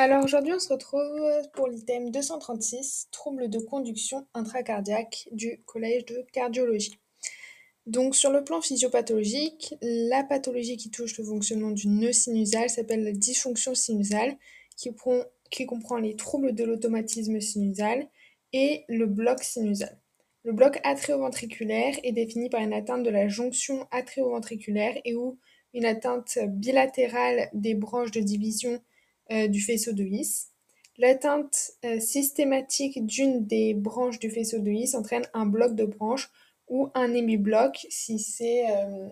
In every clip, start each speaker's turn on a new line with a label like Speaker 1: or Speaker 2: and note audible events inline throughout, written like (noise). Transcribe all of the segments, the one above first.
Speaker 1: Alors aujourd'hui, on se retrouve pour l'item 236, troubles de conduction intracardiaque du collège de cardiologie. Donc sur le plan physiopathologique, la pathologie qui touche le fonctionnement du nœud sinusal s'appelle la dysfonction sinusale, qui, comprend les troubles de l'automatisme sinusal et le bloc sinusal. Le bloc atrioventriculaire est défini par une atteinte de la jonction atrioventriculaire et ou une atteinte bilatérale des branches de division du faisceau de His. L'atteinte euh, systématique d'une des branches du faisceau de His entraîne un bloc de branche ou un hémibloc si c'est euh,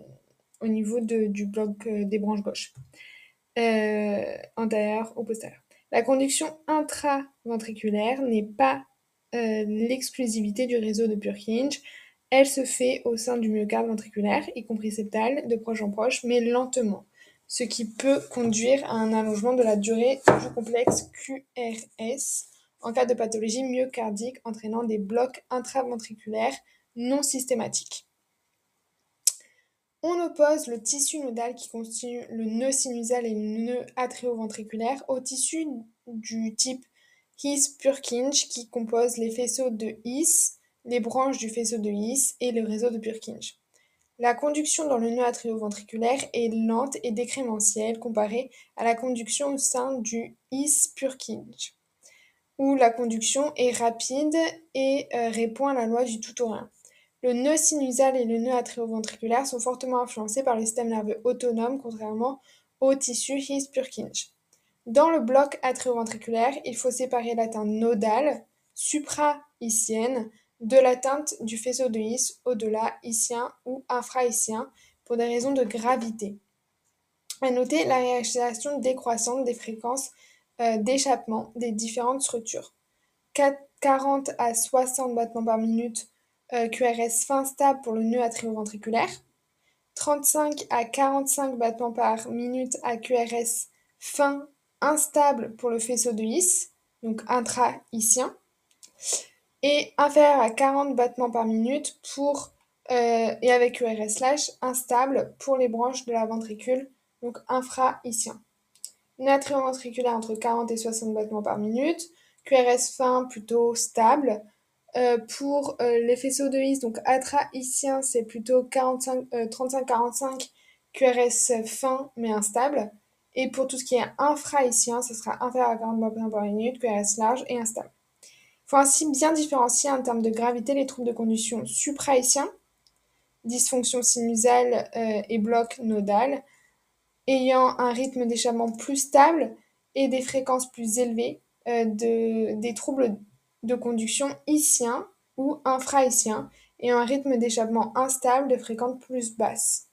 Speaker 1: au niveau du bloc des branches gauches, antérieure ou postérieure. La conduction intraventriculaire n'est pas l'exclusivité du réseau de Purkinje. Elle se fait au sein du myocarde ventriculaire, y compris septal, de proche en proche, mais lentement ce qui peut conduire à un allongement de la durée du complexe QRS en cas de pathologie myocardique entraînant des blocs intraventriculaires non systématiques. On oppose le tissu nodal qui constitue le nœud sinusal et le nœud atrioventriculaire au tissu du type His-Purkinje qui compose les faisceaux de His, les branches du faisceau de His et le réseau de Purkinje. La conduction dans le nœud atrioventriculaire est lente et décrémentielle comparée à la conduction au sein du His-Purkinje, où la conduction est rapide et euh, répond à la loi du tout ou rien. Le nœud sinusal et le nœud atrioventriculaire sont fortement influencés par le système nerveux autonome, contrairement au tissu His-Purkinje. Dans le bloc atrioventriculaire, il faut séparer l'atteinte nodale, supra de l'atteinte du faisceau de His au-delà hissien ou infrahissien pour des raisons de gravité. À noter la réalisation décroissante des fréquences euh, d'échappement des différentes structures. 40 à 60 battements par minute euh, QRS fin stable pour le nœud atrioventriculaire, 35 à 45 battements par minute à QRS fin instable pour le faisceau de His, donc intra-hissien, et inférieur à 40 battements par minute pour, euh, et avec URS instable pour les branches de la ventricule, donc infra-hissien. ventriculaire entre 40 et 60 battements par minute, QRS fin plutôt stable. Euh, pour euh, les faisceaux de His, donc atra-hissien, c'est plutôt 35-45, QRS fin mais instable. Et pour tout ce qui est infra-hissien, ce sera inférieur à 40 battements par minute, QRS large et instable faut ainsi bien différencier en termes de gravité les troubles de conduction suprahaïtiens, dysfonction sinusale euh, et bloc nodal, ayant un rythme d'échappement plus stable et des fréquences plus élevées euh, de, des troubles de conduction issiens ou infrahaïtiens et un rythme d'échappement instable de fréquences plus basses.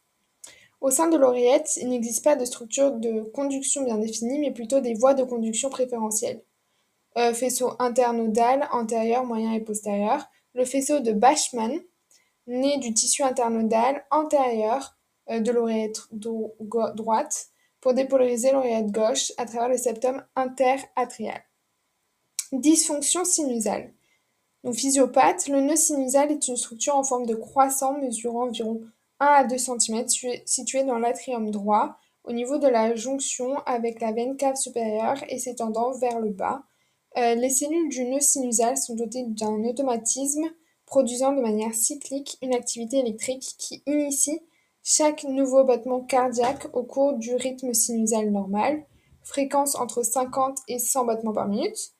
Speaker 1: Au sein de l'oreillette, il n'existe pas de structure de conduction bien définie, mais plutôt des voies de conduction préférentielles. Euh, faisceau internodal antérieur, moyen et postérieur. Le faisceau de Bachmann, né du tissu internodal antérieur euh, de l'oreillette droite pour dépolariser l'oreillette gauche à travers le septum interatrial. Dysfonction sinusale. Donc physiopathe, le nœud sinusal est une structure en forme de croissant mesurant environ 1 à 2 cm située dans l'atrium droit au niveau de la jonction avec la veine cave supérieure et s'étendant vers le bas euh, les cellules du nœud sinusal sont dotées d'un automatisme produisant de manière cyclique une activité électrique qui initie chaque nouveau battement cardiaque au cours du rythme sinusal normal, fréquence entre 50 et 100 battements par minute.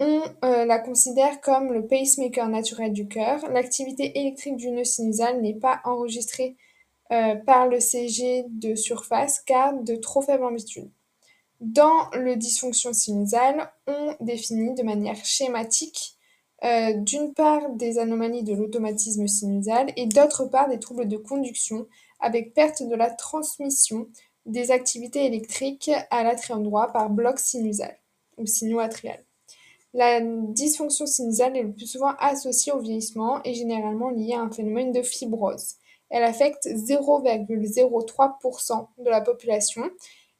Speaker 1: On euh, la considère comme le pacemaker naturel du cœur. L'activité électrique du nœud sinusal n'est pas enregistrée euh, par le CG de surface car de trop faible amplitude. Dans le dysfonction sinusale, on définit de manière schématique euh, d'une part des anomalies de l'automatisme sinusal et d'autre part des troubles de conduction avec perte de la transmission des activités électriques à l'atrium droit par bloc sinusal ou sino-atrial. La dysfonction sinusale est le plus souvent associée au vieillissement et généralement liée à un phénomène de fibrose. Elle affecte 0,03% de la population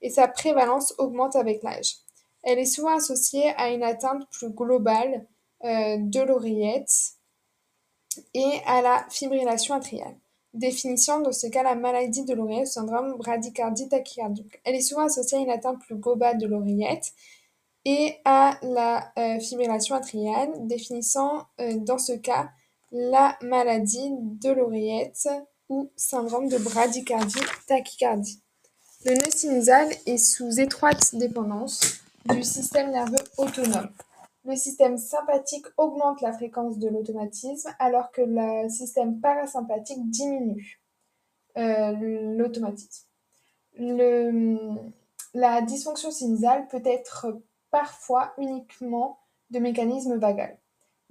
Speaker 1: et sa prévalence augmente avec l'âge. Elle est souvent associée à une atteinte plus globale euh, de l'oreillette et à la fibrillation atriale. Définition dans ce cas la maladie de l'oreillette, syndrome bradycardie tachycardique. Elle est souvent associée à une atteinte plus globale de l'oreillette et à la fibrillation atriale, définissant dans ce cas la maladie de l'oreillette ou syndrome de bradycardie-tachycardie. Le nœud sinusal est sous étroite dépendance du système nerveux autonome. Le système sympathique augmente la fréquence de l'automatisme alors que le système parasympathique diminue euh, l'automatisme. la dysfonction sinusale peut être parfois uniquement de mécanisme vagal.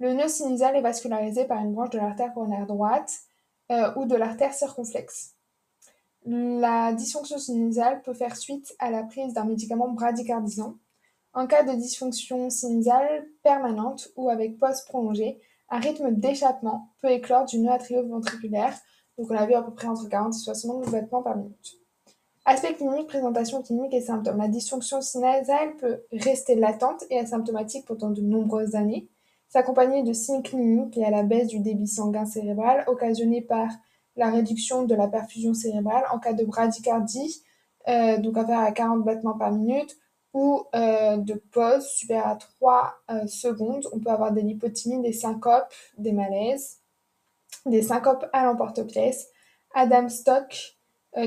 Speaker 1: Le nœud sinusal est vascularisé par une branche de l'artère coronaire droite euh, ou de l'artère circonflexe. La dysfonction sinusale peut faire suite à la prise d'un médicament bradycardisant. En cas de dysfonction sinusale permanente ou avec pause prolongée, un rythme d'échappement peut éclore du nœud atrioventriculaire, donc on a vu à peu près entre 40 et 60 battements par minute. Aspect clinique, présentation clinique et symptômes. La dysfonction sinusale peut rester latente et asymptomatique pendant de nombreuses années, s'accompagner de signes cliniques liés à la baisse du débit sanguin cérébral occasionnée par la réduction de la perfusion cérébrale en cas de bradycardie, euh, donc inférieure à 40 battements par minute, ou euh, de pause supérieure à 3 euh, secondes. On peut avoir des lipotymies, des syncopes, des malaises, des syncopes à l'emporte-pièce, Adam Stock,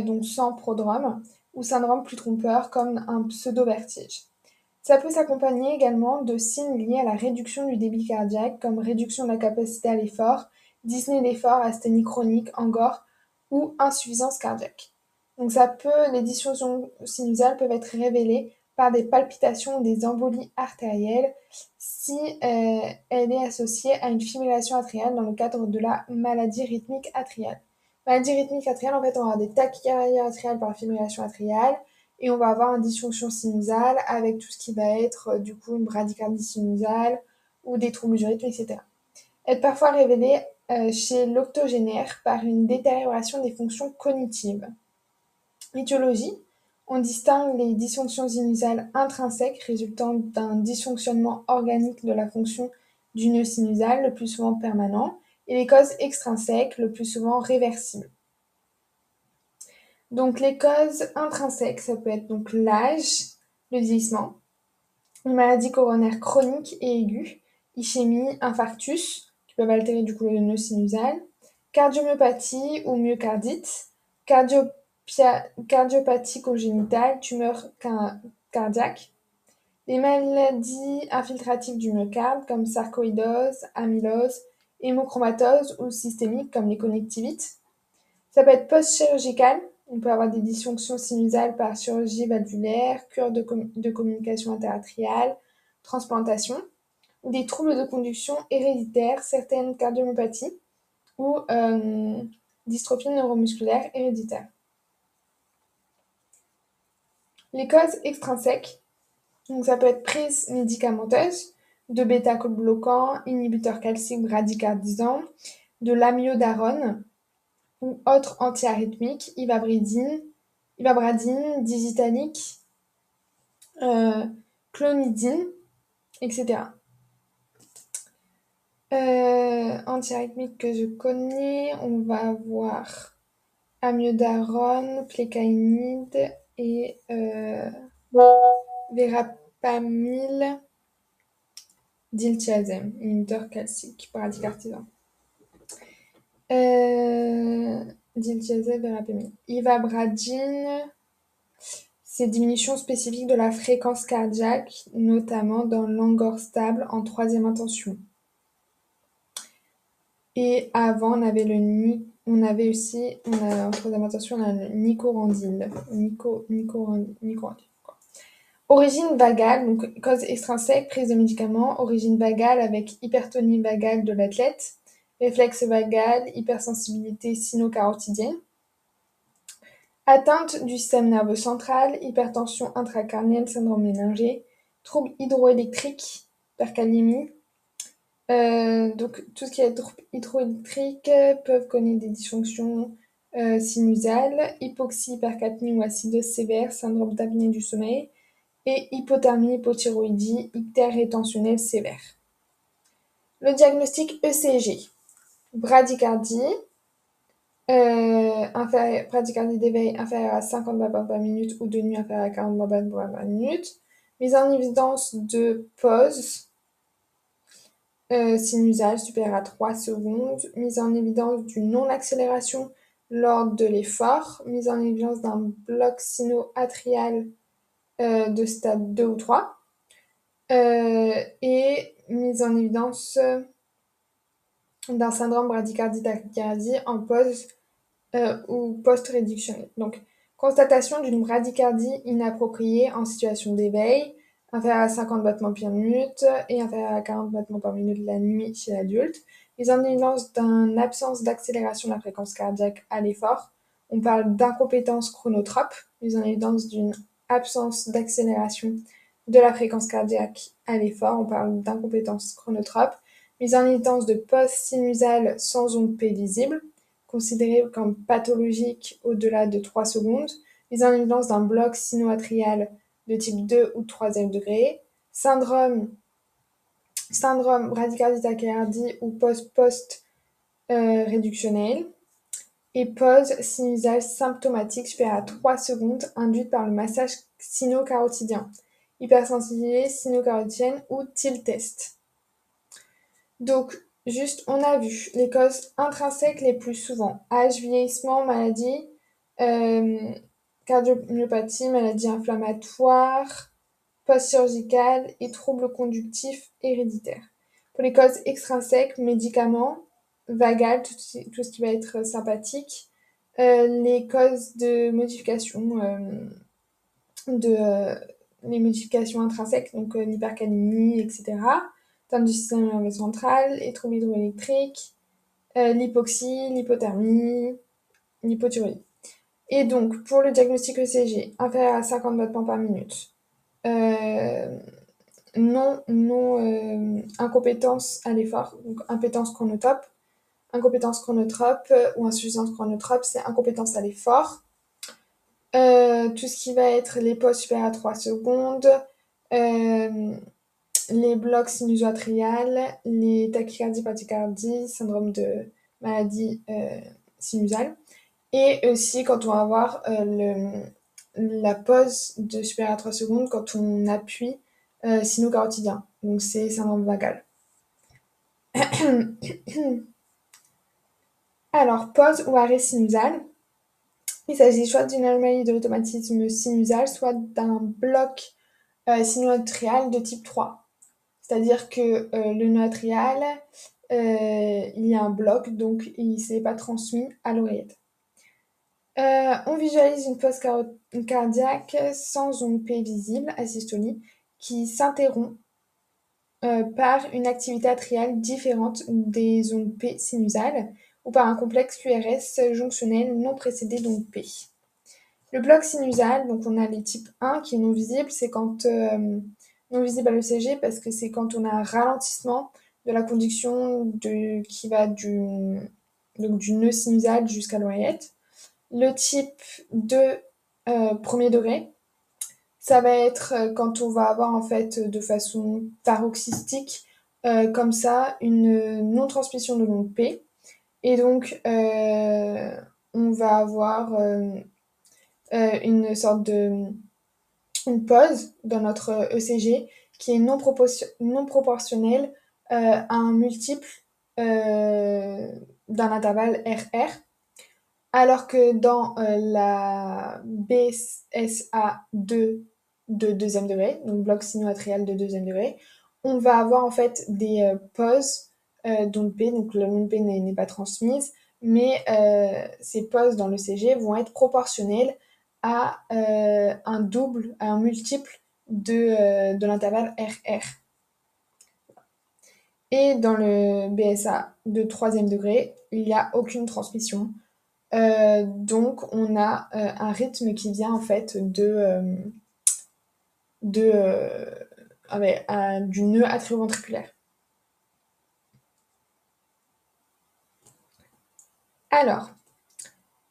Speaker 1: donc sans prodrome, ou syndrome plus trompeur comme un pseudo-vertige. Ça peut s'accompagner également de signes liés à la réduction du débit cardiaque, comme réduction de la capacité à l'effort, dyspnée d'effort, asthénie chronique, angor ou insuffisance cardiaque. Donc ça peut, les dysfonctions sinusales peuvent être révélées par des palpitations ou des embolies artérielles si euh, elle est associée à une fibrillation atriale dans le cadre de la maladie rythmique atriale. Maladie rythmique atriale, en fait, on va avoir des tachycardies atriales par fibrillation atriale et on va avoir une dysfonction sinusale avec tout ce qui va être euh, du coup une bradycardie sinusale ou des troubles du rythme, etc. Être parfois révélée chez l'octogénaire par une détérioration des fonctions cognitives. Étiologie on distingue les dysfonctions sinusales intrinsèques résultant d'un dysfonctionnement organique de la fonction du nœud sinusal, le plus souvent permanent, et les causes extrinsèques, le plus souvent réversibles. Donc les causes intrinsèques, ça peut être donc l'âge, le vieillissement, une maladie coronaire chronique et aiguë, ischémie, infarctus, peuvent altérer du coup le nœud sinusal, cardiomyopathie ou myocardite, cardiopathie congénitale, tumeur cardiaque, les maladies infiltratives du myocarde comme sarcoïdose, amylose, hémochromatose ou systémique comme les connectivites. Ça peut être post-chirurgical, on peut avoir des dysfonctions sinusales par chirurgie valvulaire, cure de, de communication interatriale, transplantation des troubles de conduction héréditaires, certaines cardiomyopathies ou euh, dystrophie neuromusculaire héréditaire. Les causes extrinsèques, donc ça peut être prise médicamenteuse, de bêta-bloquants, inhibiteurs calciques bradycardisants, de l'amiodarone ou autres antiarythmiques, ivabradine, ivabradine digitalique, euh, clonidine, etc. Euh, antiarythmique que je connais, on va avoir amiodarone, plécaïnide et euh, verapamil, diltiazem, inhibiteur calcique, bradycardisan. Euh, diltiazem, verapamil. Ivabradine, c'est diminution spécifique de la fréquence cardiaque, notamment dans l'angor stable en troisième intention. Et avant, on avait on avait aussi, on a, en on a le nicorandil. Nico, Origine vagale, donc cause extrinsèque, prise de médicaments. Origine vagale avec hypertonie vagale de l'athlète. Réflexe vagal, hypersensibilité sino-carotidienne. Atteinte du système nerveux central, hypertension intracarnienne, syndrome méningé. Troubles hydroélectriques, percalémie, donc tout ce qui est hydroélectrique peuvent connaître des dysfonctions euh, sinusales, hypoxie, hypercapnie ou acidose sévère, syndrome d'apnée du sommeil et hypothermie, hypothyroïdie, ictère rétentionnelle sévère. Le diagnostic ECG, bradycardie, euh, bradycardie d'éveil inférieure à 50 battements par minute ou de nuit inférieure à 40 battements par minute, mise en évidence de pause. euh, sinusale supérieure à 3 secondes, mise en évidence d'une non-accélération lors de l'effort, mise en évidence d'un bloc sino-atrial euh, de stade 2 ou 3, euh, et mise en évidence d'un syndrome bradycardie-tachycardie en pause ou post-réductionnel. Donc, constatation d'une bradycardie inappropriée en situation d'éveil, inférieur à 50 battements par minute et inférieur à 40 battements par minute la nuit chez l'adulte. Mise en évidence d'une absence d'accélération de la fréquence cardiaque à l'effort. On parle d'incompétence chronotrope, mise en évidence d'une absence d'accélération de la fréquence cardiaque à l'effort. On parle d'incompétence chronotrope. Mise en évidence de post-sinusale sans onde P lisible, considérée comme pathologique au-delà de 3 secondes. Mise en évidence d'un bloc sino-atrial de type 2 ou 3e degré, syndrome, syndrome bradycardie ou post-post-réductionnel, et pause sinusale symptomatique supérieure à 3 secondes induite par le massage sino-carotidien, hypersensibilité sino-carotidienne ou TIL test. Donc, juste, on a vu les causes intrinsèques les plus souvent. Âge, vieillissement, maladie, euh, cardiomyopathie, maladie inflammatoire, post-chirurgicale et troubles conductifs héréditaires. Pour les causes extrinsèques, médicaments, vagales, tout, ce qui va être sympathique, euh, les causes de modification, euh, de, euh, les modifications intrinsèques, donc l'hypercalémie, etc., termes du système nerveux central, les troubles hydroélectriques, l'hypoxie, l'hypothermie, l'hypothyroïdie. Et donc, pour le diagnostic ECG, inférieur à 50 battements par minute, euh, non, non euh, incompétence à l'effort, donc impétence chronotrope. Incompétence chronotrope ou insuffisance chronotrope, c'est incompétence à l'effort. Euh, tout ce qui va être les postes supérieurs à 3 secondes, les blocs sinusoatriales, les tachycardies, bradycardies, syndrome de maladie sinusale. Et aussi quand on va avoir euh, le, la pause de supérieur à 3 secondes quand on appuie euh, sino-carotidien. Donc c'est syndrome vagal. (coughs) Alors, pause ou arrêt sinusal. Il s'agit soit d'une anomalie de l'automatisme sinusal, soit d'un bloc euh, sinoatrial de type 3. C'est-à-dire que euh, le nœud atrial, euh, il y a un bloc, donc il ne s'est pas transmis à l'oreillette. Euh, on visualise une pause cardiaque sans onde P visible, asystolie, qui s'interrompt euh, par une activité atriale différente des ondes P sinusales ou par un complexe QRS jonctionnel non précédé d'ondes P. Le bloc sinusal, donc on a les types 1 qui est non visible, c'est quand euh, non visible à l'ECG parce que c'est quand on a un ralentissement de la conduction qui va du, donc du nœud sinusal jusqu'à l'oreillette. Le type de euh, premier degré, ça va être euh, quand on va avoir en fait de façon paroxystique euh, comme ça une non-transmission de l'onde P. Et donc on va avoir une sorte de une pause dans notre ECG qui est non, non proportionnelle à un multiple d'un intervalle RR alors que dans euh, la BSA2 de deuxième degré, donc bloc sino-atrial de deuxième degré, on va avoir en fait des euh, pauses euh, d'onde P, donc l'onde P n'est pas transmise, mais ces pauses dans le CG vont être proportionnelles à un double, à un multiple de l'intervalle RR. Et dans le BSA de troisième degré, il n'y a aucune transmission. Euh, donc on a euh, un rythme qui vient en fait euh, ah du nœud atrioventriculaire. Alors,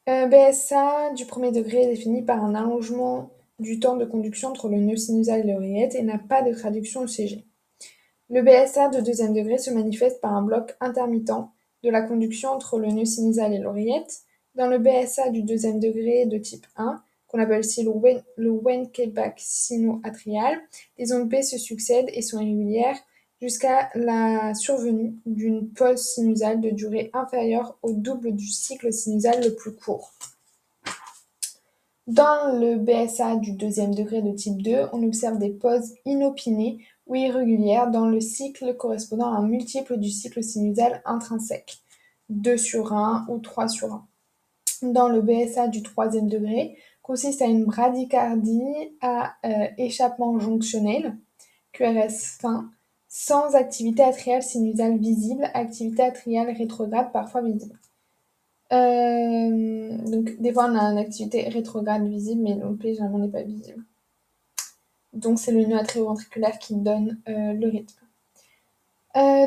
Speaker 1: BSA du premier degré est défini par un allongement du temps de conduction entre le nœud sinusal et l'oreillette et n'a pas de traduction ECG. Le BSA de deuxième degré se manifeste par un bloc intermittent de la conduction entre le nœud sinusal et l'oreillette, dans le BSA du deuxième degré de type 1, qu'on appelle aussi le, Wen le Wenckebach sino-atrial. Les ondes B se succèdent et sont irrégulières jusqu'à la survenue d'une pause sinusale de durée inférieure au double du cycle sinusal le plus court. Dans le BSA du deuxième degré de type 2, on observe des pauses inopinées ou irrégulières dans le cycle correspondant à un multiple du cycle sinusal intrinsèque, 2 sur 1 ou 3 sur 1. Dans le BSA du troisième degré, consiste à une bradycardie à euh, échappement jonctionnel, QRS fin, sans activité atriale sinusale visible, activité atriale rétrograde parfois visible. Euh, donc, des fois, on a une activité rétrograde visible, mais l'OP généralement n'est pas visible. Donc, c'est le nœud atrioventriculaire qui donne euh, le rythme.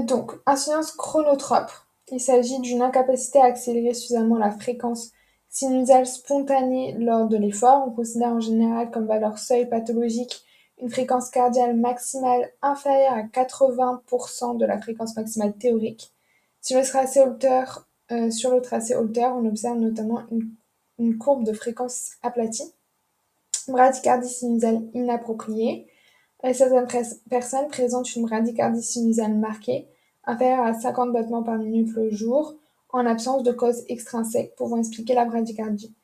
Speaker 1: Donc, insuffisance chronotrope. Il s'agit d'une incapacité à accélérer suffisamment la fréquence sinusale spontanée lors de l'effort. On considère en général comme valeur seuil pathologique une fréquence cardiale maximale inférieure à 80% de la fréquence maximale théorique. Si le tracé hauteur euh, sur le tracé Holter, on observe notamment une, courbe de fréquence aplatie, bradycardie sinusale inappropriée. Euh, certaines personnes présentent une bradycardie sinusale marquée, inférieure à 50 battements par minute le jour, en absence de cause extrinsèque pouvant expliquer la bradycardie.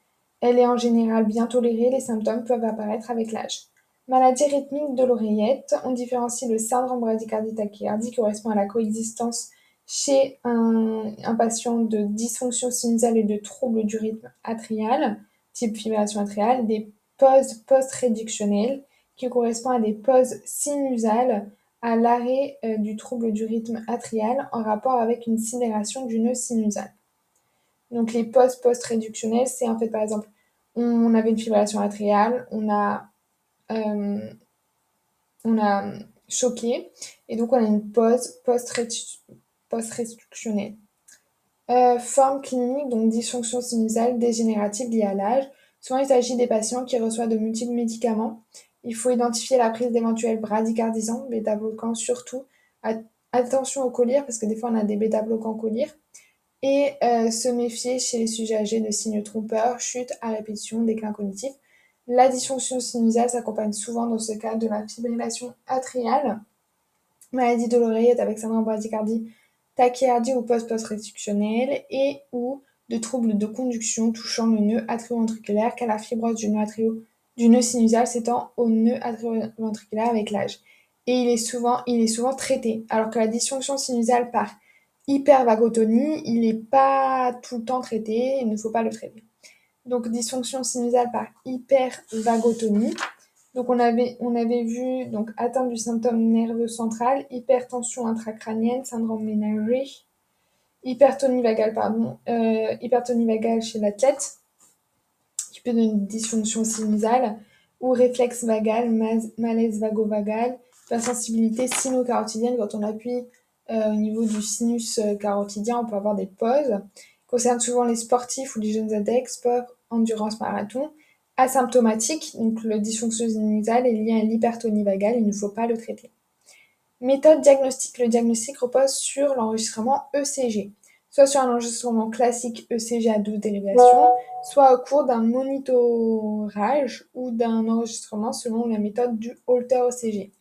Speaker 1: Elle est en général bien tolérée, les symptômes peuvent apparaître avec l'âge. Maladie rythmique de l'oreillette, on différencie le syndrome bradycardie tachycardie qui correspond à la coexistence chez un, patient de dysfonction sinusale et de troubles du rythme atrial, type fibrillation atriale, des pauses post-réductionnelles qui correspondent à des pauses sinusales à l'arrêt euh, du trouble du rythme atrial en rapport avec une sidération du nœud sinusal. Donc les pauses post-réductionnelles, c'est en fait par exemple, on avait une fibrillation atriale, on a, euh, on choqué, et donc on a une pause post-réductionnelle. Euh, forme clinique, donc dysfonction sinusale dégénérative liée à l'âge. Souvent, il s'agit des patients qui reçoivent de multiples médicaments. Il faut identifier la prise d'éventuels bradycardisants, bêta-bloquants surtout. Attention au collier, parce que des fois, on a des bêta-bloquants collier. Et euh, se méfier chez les sujets âgés de signes trompeurs, chute à répétition, déclin cognitif. La dysfonction sinusale s'accompagne souvent dans ce cas de la fibrillation atriale, maladie de l'oreillette avec syndrome bradycardie tachycardie ou post-post-restrictionnelle et ou de troubles de conduction touchant le nœud atrioventriculaire car la fibrose du nœud, du nœud sinusal s'étend au nœud atrioventriculaire avec l'âge. Et il est, souvent, il est souvent traité, alors que la dysfonction sinusale par hypervagotonie, il n'est pas tout le temps traité, il ne faut pas le traiter. Donc dysfonction sinusale par hypervagotonie, donc on avait, on avait vu donc atteinte du symptôme nerveux central, hypertension intracrânienne, syndrome ménagé, hypertonie vagale, pardon, euh, hypertonie vagale chez l'athlète, qui peut donner une dysfonction sinusale, ou réflexe vagal, malaise vagovagal, hypersensibilité sino-carotidienne, quand on appuie euh, au niveau du sinus euh, carotidien, on peut avoir des pauses. Concerne souvent les sportifs ou les jeunes adeptes, sport, endurance, marathon asymptomatique, donc le dysfonction sinusale est lié à l'hypertonie vagale, il ne faut pas le traiter. Méthode diagnostique. Le diagnostic repose sur l'enregistrement ECG, soit sur un enregistrement classique ECG à 12 dérivations, soit au cours d'un monitorage ou d'un enregistrement selon la méthode du Holter ECG.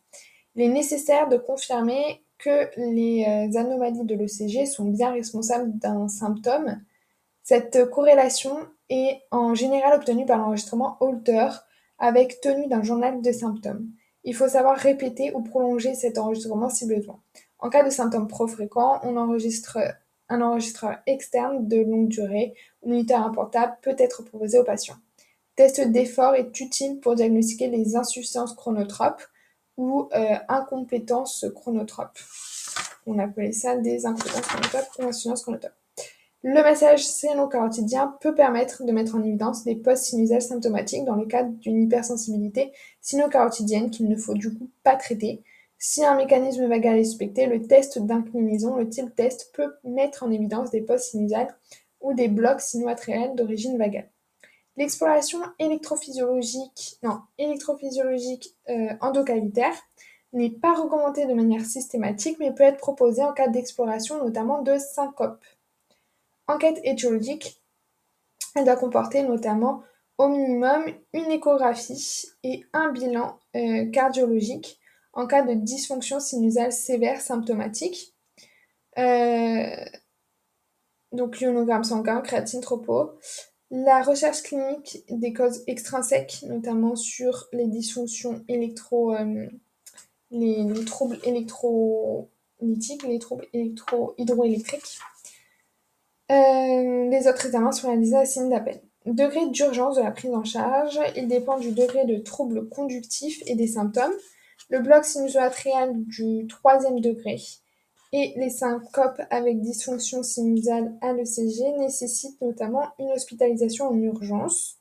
Speaker 1: Il est nécessaire de confirmer que les euh, anomalies de l'ECG sont bien responsables d'un symptôme. Cette corrélation est en général obtenu par l'enregistrement Holter avec tenue d'un journal de symptômes. Il faut savoir répéter ou prolonger cet enregistrement si besoin. En cas de symptômes trop fréquents, on enregistre un enregistreur externe de longue durée ou moniteur un portable peut être proposé au patient. Test d'effort est utile pour diagnostiquer les insuffisances chronotropes ou euh, incompétences chronotropes. On appelait ça des incompétences chronotropes ou insuffisances chronotropes. Le massage carotidien peut permettre de mettre en évidence des post-sinusales symptomatiques dans le cadre d'une hypersensibilité sino-carotidienne qu'il ne faut du coup pas traiter. Si un mécanisme vagal est suspecté, le test d'inclinaison, le type test, peut mettre en évidence des post-sinusales ou des blocs sino-atriels d'origine vagale. L'exploration électrophysiologique, non, électrophysiologique euh, n'est pas recommandée de manière systématique mais peut être proposée en cas d'exploration notamment de syncope. Enquête étiologique, elle doit comporter notamment au minimum une échographie et un bilan euh, cardiologique en cas de dysfonction sinusale sévère symptomatique. Euh, donc l'ionogramme sanguin, créatine, tropo. La recherche clinique des causes extrinsèques, notamment sur les dysfonctions électro... Euh, les, troubles électrolytiques, les troubles électro-hydroélectriques. les autres examens sont réalisés à signe d'appel. Degré d'urgence de la prise en charge, il dépend du degré de trouble conductif et des symptômes. Le bloc sinusoatrial du troisième degré et les syncopes avec dysfonction sinusale à l'ECG nécessitent notamment une hospitalisation en urgence.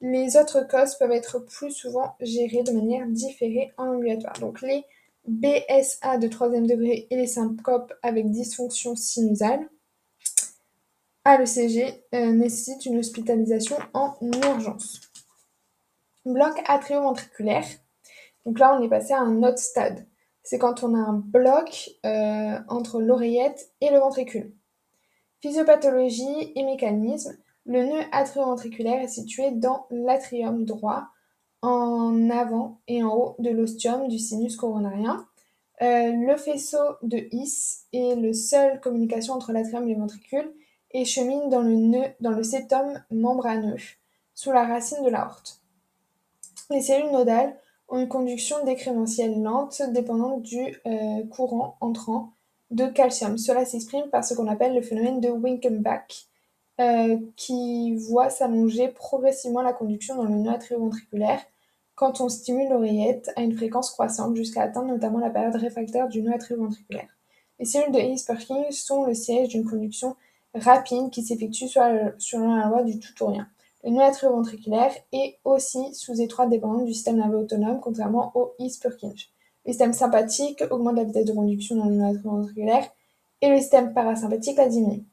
Speaker 1: Les autres causes peuvent être plus souvent gérées de manière différée en ambulatoire. Donc les BSA de troisième degré et les syncopes avec dysfonction sinusale à l'ECG euh, nécessite une hospitalisation en urgence. Bloc atrioventriculaire. Donc là, on est passé à un autre stade. C'est quand on a un bloc euh, entre l'oreillette et le ventricule. Physiopathologie et mécanisme. Le nœud atrioventriculaire est situé dans l'atrium droit, en avant et en haut de l'ostium du sinus coronarien. Euh, le faisceau de His est le seul communication entre l'atrium et le ventricule et chemine dans le nœud, dans le septum membraneux, sous la racine de l'aorte. Les cellules nodales ont une conduction décrémentielle lente dépendante du euh, courant entrant de calcium. Cela s'exprime par ce qu'on appelle le phénomène de Winkenbach, euh, qui voit s'allonger progressivement la conduction dans le nœud atrioventriculaire quand on stimule l'oreillette à une fréquence croissante jusqu'à atteindre notamment la période réfractaire du nœud atrioventriculaire. Les cellules de His-Purkinje sont le siège d'une conduction rapide qui s'effectue selon la loi du tout ou rien. Le nœud atrioventriculaire est aussi sous étroite dépendance du système nerveux autonome, contrairement au His-Purkinje. Le système sympathique augmente la vitesse de conduction dans le nœud atrioventriculaire et le système parasympathique la diminue.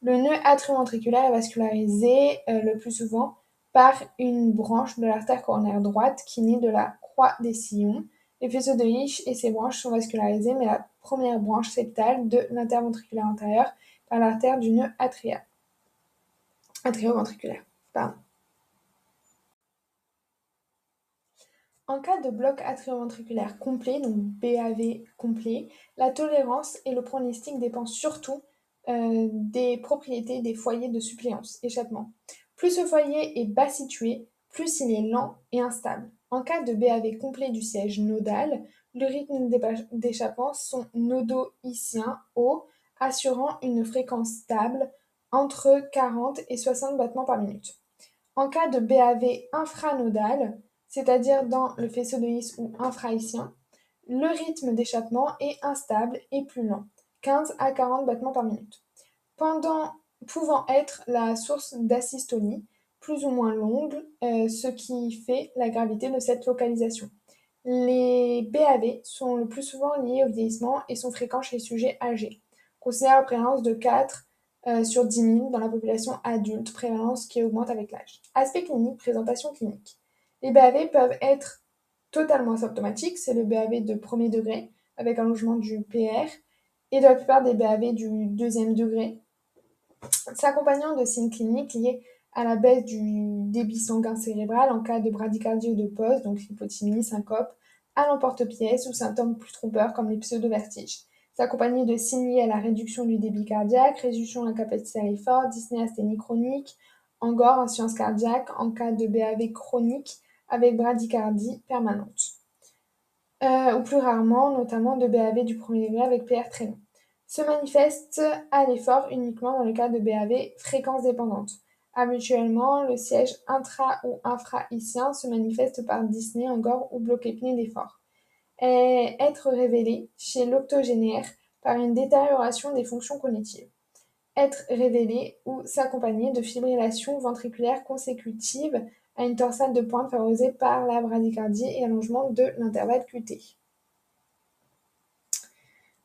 Speaker 1: Le nœud atrioventriculaire est vascularisé euh, le plus souvent par une branche de l'artère coronaire droite qui naît de la croix des sillons. Les faisceaux de Hich et ses branches sont vascularisés, mais la première branche septale de l'interventriculaire antérieur par l'artère du nœud atrioventriculaire. En cas de bloc atrioventriculaire complet, donc BAV complet, la tolérance et le pronostic dépendent surtout euh, des propriétés des foyers de suppléance, échappement. Plus ce foyer est bas situé, plus il est lent et instable. En cas de BAV complet du siège nodal, le rythme d'échappement sont nodo-icien haut, assurant une fréquence stable entre 40 et 60 battements par minute. En cas de BAV infranodal, c'est-à-dire dans le faisceau de His ou infraïcien, le rythme d'échappement est instable et plus lent, 15 à 40 battements par minute, pouvant être la source d'asystolie plus ou moins longue, euh, ce qui fait la gravité de cette localisation. Les BAV sont le plus souvent liés au vieillissement et sont fréquents chez les sujets âgés considère la prévalence de 4 euh, sur 10 000 dans la population adulte, prévalence qui augmente avec l'âge. Aspect clinique, présentation clinique. Les BAV peuvent être totalement asymptomatiques, c'est le BAV de premier degré, avec allongement du PR, et de la plupart des BAV du deuxième degré, s'accompagnant de signes cliniques liés à la baisse du débit sanguin cérébral en cas de bradycardie ou de pause, donc hypothymie, syncope, à l'emporte-pièce ou symptômes plus trompeurs comme les pseudo-vertiges accompagné de signes liés à la réduction du débit cardiaque, réduction de la capacité à l'effort, dyspnée chronique, encore insuffisance cardiaque en cas de BAV chronique avec bradycardie permanente. Euh, ou plus rarement, notamment de BAV du premier degré avec PR très long. Se manifeste à l'effort uniquement dans le cas de BAV fréquence dépendante. Habituellement, le siège intra- ou infra-icien se manifeste par dyspnée, engorge ou bloquépnée d'effort être révélé chez l'octogénaire par une détérioration des fonctions cognitives. Être révélé ou s'accompagner de fibrillation ventriculaire consécutive à une torsade de pointe favorisée par la bradycardie et allongement de l'intervalle QT.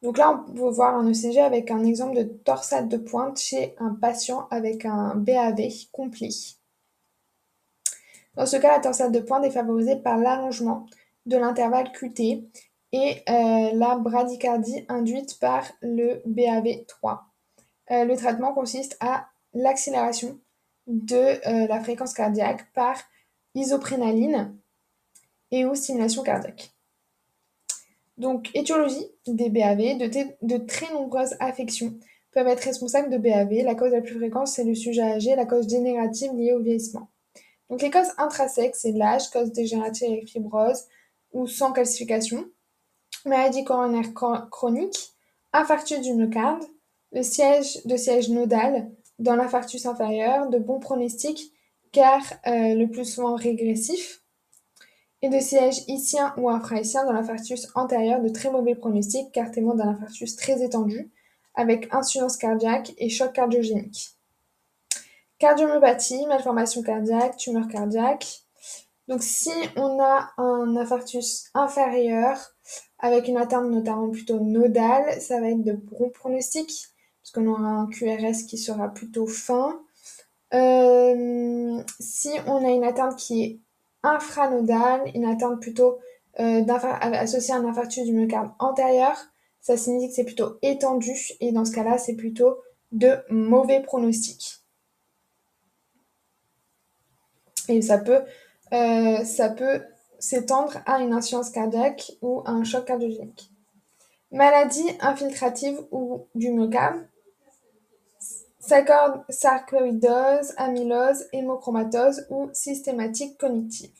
Speaker 1: Donc là, on peut voir un ECG avec un exemple de torsade de pointe chez un patient avec un BAV complet. Dans ce cas, la torsade de pointe est favorisée par l'allongement de l'intervalle QT et euh, la bradycardie induite par le BAV3. Euh, le traitement consiste à l'accélération de euh, la fréquence cardiaque par isoprénaline et ou stimulation cardiaque. Donc, étiologie des BAV, de, très nombreuses affections peuvent être responsables de BAV. La cause la plus fréquente, c'est le sujet âgé, la cause générative liée au vieillissement. Donc, les causes intrinsèques, c'est l'âge, cause dégénérative et fibrose ou sans calcification, maladie coronaire chronique, infarctus du myocarde, le siège de siège nodal dans l'infarctus inférieur, de bons pronostics car euh, le plus souvent régressif, et de siège issien ou infraissien dans l'infarctus antérieur de très mauvais pronostics car témoin d'un infarctus très étendu avec insuffisance cardiaque et choc cardiogénique. Cardiomyopathie, malformation cardiaque, tumeur cardiaque. Donc si on a un infarctus inférieur avec une atteinte notamment plutôt nodale, ça va être de bons pronostics parce qu'on aura un QRS qui sera plutôt fin. Euh, si on a une atteinte qui est infranodale, une atteinte plutôt euh, associée à un infarctus du myocarde antérieur, ça signifie que c'est plutôt étendu et dans ce cas-là, c'est plutôt de mauvais pronostics. Et ça peut, euh, ça peut s'étendre à une insuffisance cardiaque ou à un choc cardiogénique. Maladie infiltrative ou du myocarde, sarcoïdose, amylose, hémochromatose ou systématique cognitive.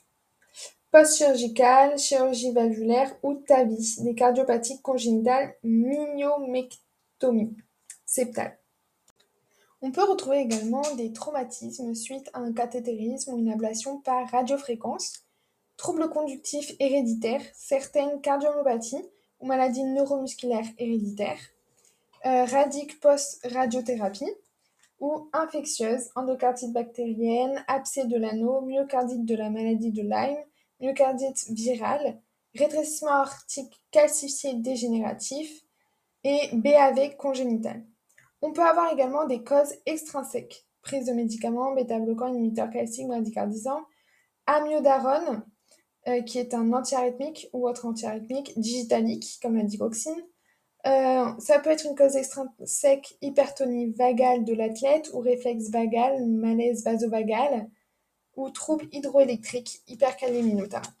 Speaker 1: Post-chirurgicale, chirurgie valvulaire ou TAVI, des cardiopathies congénitales, myomectomie septale. On peut retrouver également des traumatismes suite à un cathétérisme ou une ablation par radiofréquence, troubles conductifs héréditaires, certaines cardiomyopathies ou maladies neuromusculaires héréditaires, euh, post-radiothérapie, ou infectieuses, endocardite bactérienne, abcès de l'anneau, myocardite de la maladie de Lyme, myocardite virale, rétrécissement aortique calcifié dégénératif et BAV congénital. On peut avoir également des causes extrinsèques, prise de médicaments, bêta-bloquants, inhibiteurs calciques, bradycardisants, amiodarone, euh, qui est un antiarythmique ou autre antiarythmique, digitalique, comme la digoxine, euh, ça peut être une cause extrinsèque, hypertonie vagale de l'athlète ou réflexe vagal, malaise vasovagal ou trouble hydroélectrique, hypercalémie notamment,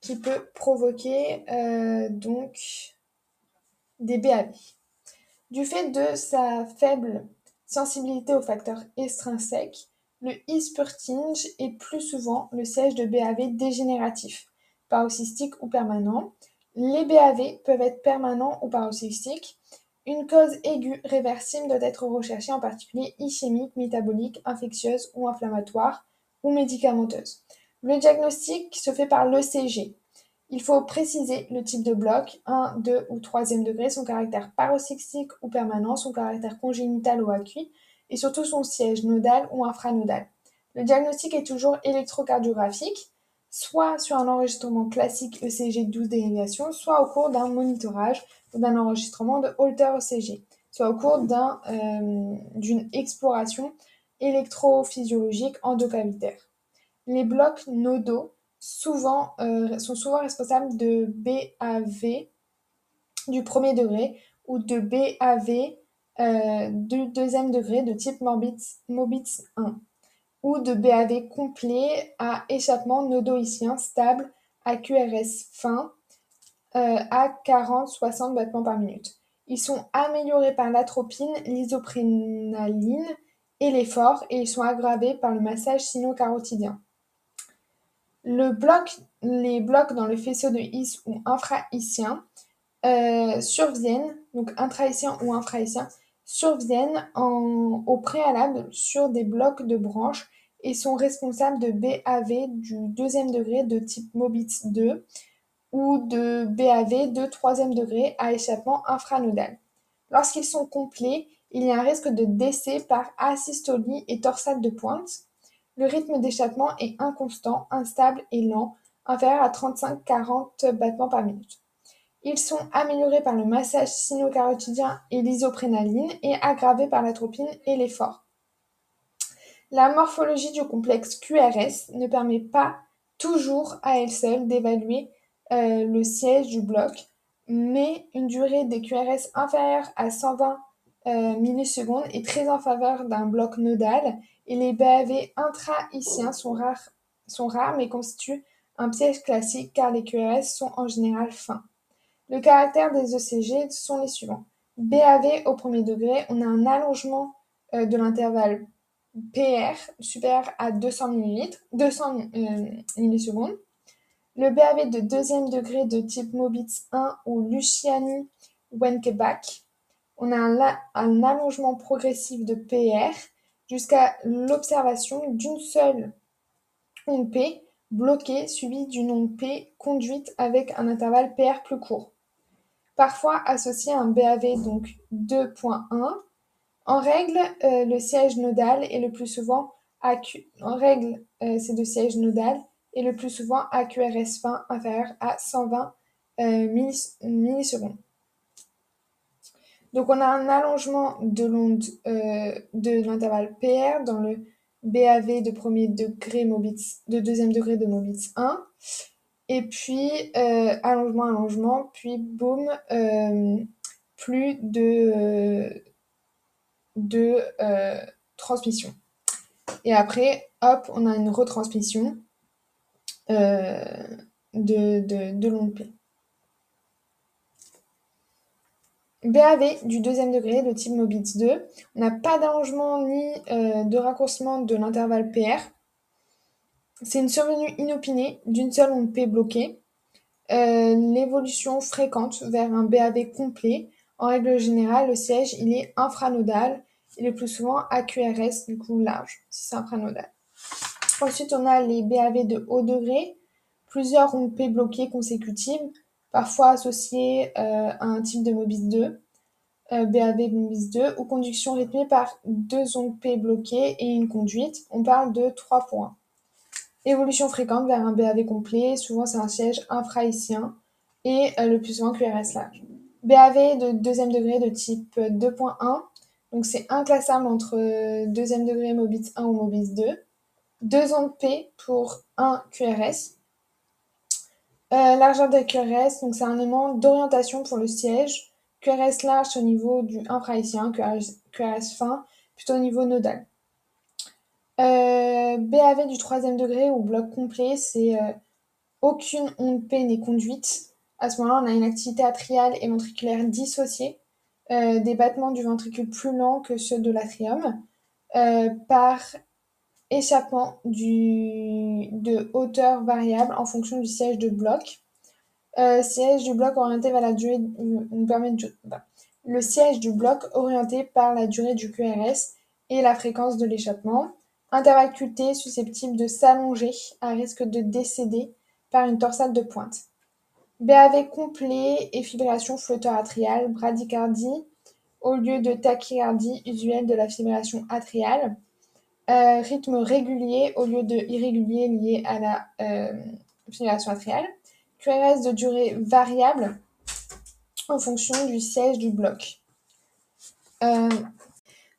Speaker 1: qui peut provoquer euh, donc des BAV. Du fait de sa faible sensibilité aux facteurs extrinsèques, le ispurtinge est plus souvent le siège de BAV dégénératif, paroxystique ou permanent, les BAV peuvent être permanents ou paroxystiques. Une cause aiguë réversible doit être recherchée, en particulier ischémique, métabolique, infectieuse ou inflammatoire ou médicamenteuse. Le diagnostic se fait par l'ECG. Il faut préciser le type de bloc, 1, 2 ou 3e degré, son caractère paroxystique ou permanent, son caractère congénital ou acquis, et surtout son siège nodal ou infranodal. Le diagnostic est toujours électrocardiographique soit sur un enregistrement classique ECG 12 dérivation, soit au cours d'un monitorage ou d'un enregistrement de Holter ECG, soit au cours euh, d'une exploration électrophysiologique endocavitaire. Les blocs nodaux souvent, euh, sont souvent responsables de BAV du premier degré ou de BAV euh, du deuxième degré de type Mobitz 1 ou de BAV complet à échappement nodoïcien stable à QRS fin euh, à 40-60 battements par minute. Ils sont améliorés par l'atropine, l'isoprénaline et l'effort et ils sont aggravés par le massage sino-carotidien. Les blocs dans le faisceau de His ou infrahissien euh, surviennent, donc intrahissien ou infrahissien, surviennent au préalable sur des blocs de branches et sont responsables de BAV du deuxième degré de type Mobitz 2 ou de BAV de troisième degré à échappement infranodal. Lorsqu'ils sont complets, il y a un risque de décès par asystolie et torsade de pointe. Le rythme d'échappement est inconstant, instable et lent, inférieur à 35-40 battements par minute. Ils sont améliorés par le massage sino-carotidien et l'isoprénaline et aggravés par l'atropine et l'effort. La morphologie du complexe QRS ne permet pas toujours à elle seule d'évaluer euh, le siège du bloc, mais une durée des QRS inférieure à 120 euh, millisecondes est très en faveur d'un bloc nodal et les BAV intra-iciens sont rares, mais constituent un piège classique car les QRS sont en général fins. Le caractère des ECG sont les suivants. BAV au premier degré, on a un allongement euh, de l'intervalle PR supérieur à 200 ml, 200 millisecondes. Le BAV de deuxième degré de type Mobitz 1 ou Luciani Wenkebach, on a un allongement progressif de PR jusqu'à l'observation d'une seule onde P bloquée suivie d'une onde P conduite avec un intervalle PR plus court. Parfois associé à un BAV donc 2.1. En règle, euh, le siège nodal est le plus souvent AQ... Règle, euh, c'est de siège nodal et le plus souvent AQRS fin inférieur à 120 euh, millisecondes. Donc on a un allongement de l'onde euh, de l'intervalle PR dans le BAV de premier degré Mobitz, de deuxième degré de Mobitz 1. Et puis euh, allongement, allongement, puis boum, euh, plus de, de transmission. Et après, hop, on a une retransmission de, de, de l'onde P. BAV du deuxième degré de type Mobitz 2. On n'a pas d'allongement ni euh, de raccourcissement de l'intervalle PR. C'est une survenue inopinée d'une seule onde P bloquée. Euh, l'évolution fréquente vers un BAV complet. En règle générale, le siège il est infranodal et le plus souvent AQRS, du coup large, si c'est infranodal. Ensuite, on a les BAV de haut degré, plusieurs ondes P bloquées consécutives parfois associé euh, à un type de Mobis 2, euh, BAV Mobis 2, ou conduction rythmée par deux ondes P bloquées et une conduite. On parle de 3 points. Évolution fréquente vers un BAV complet, souvent c'est un siège infrahaïtien et euh, le plus souvent QRS large. BAV de deuxième degré de type 2.1, donc c'est inclassable entre deuxième degré Mobis 1 ou Mobis 2. Deux ondes P pour un QRS largeur des QRS, donc c'est un élément d'orientation pour le siège. QRS large au niveau du infrahaïtien, QRS, fin plutôt au niveau nodal. Euh, BAV du troisième degré ou bloc complet, c'est euh, aucune onde P n'est conduite. À ce moment-là, on a une activité atriale et ventriculaire dissociée, des battements du ventricule plus lents que ceux de l'atrium, par échappement de hauteur variable en fonction du siège de bloc. Euh, siège du bloc orienté vers la durée bah, le siège du bloc orienté par la durée du QRS et la fréquence de l'échappement. Intervalle susceptible de s'allonger à risque de décéder par une torsade de pointe. BAV complet et fibrillation flotteur atriale, bradycardie au lieu de tachycardie usuelle de la fibrillation atriale. Euh, rythme régulier au lieu de irrégulier lié à la euh, fibrillation atriale. QRS de durée variable en fonction du siège du bloc. Euh,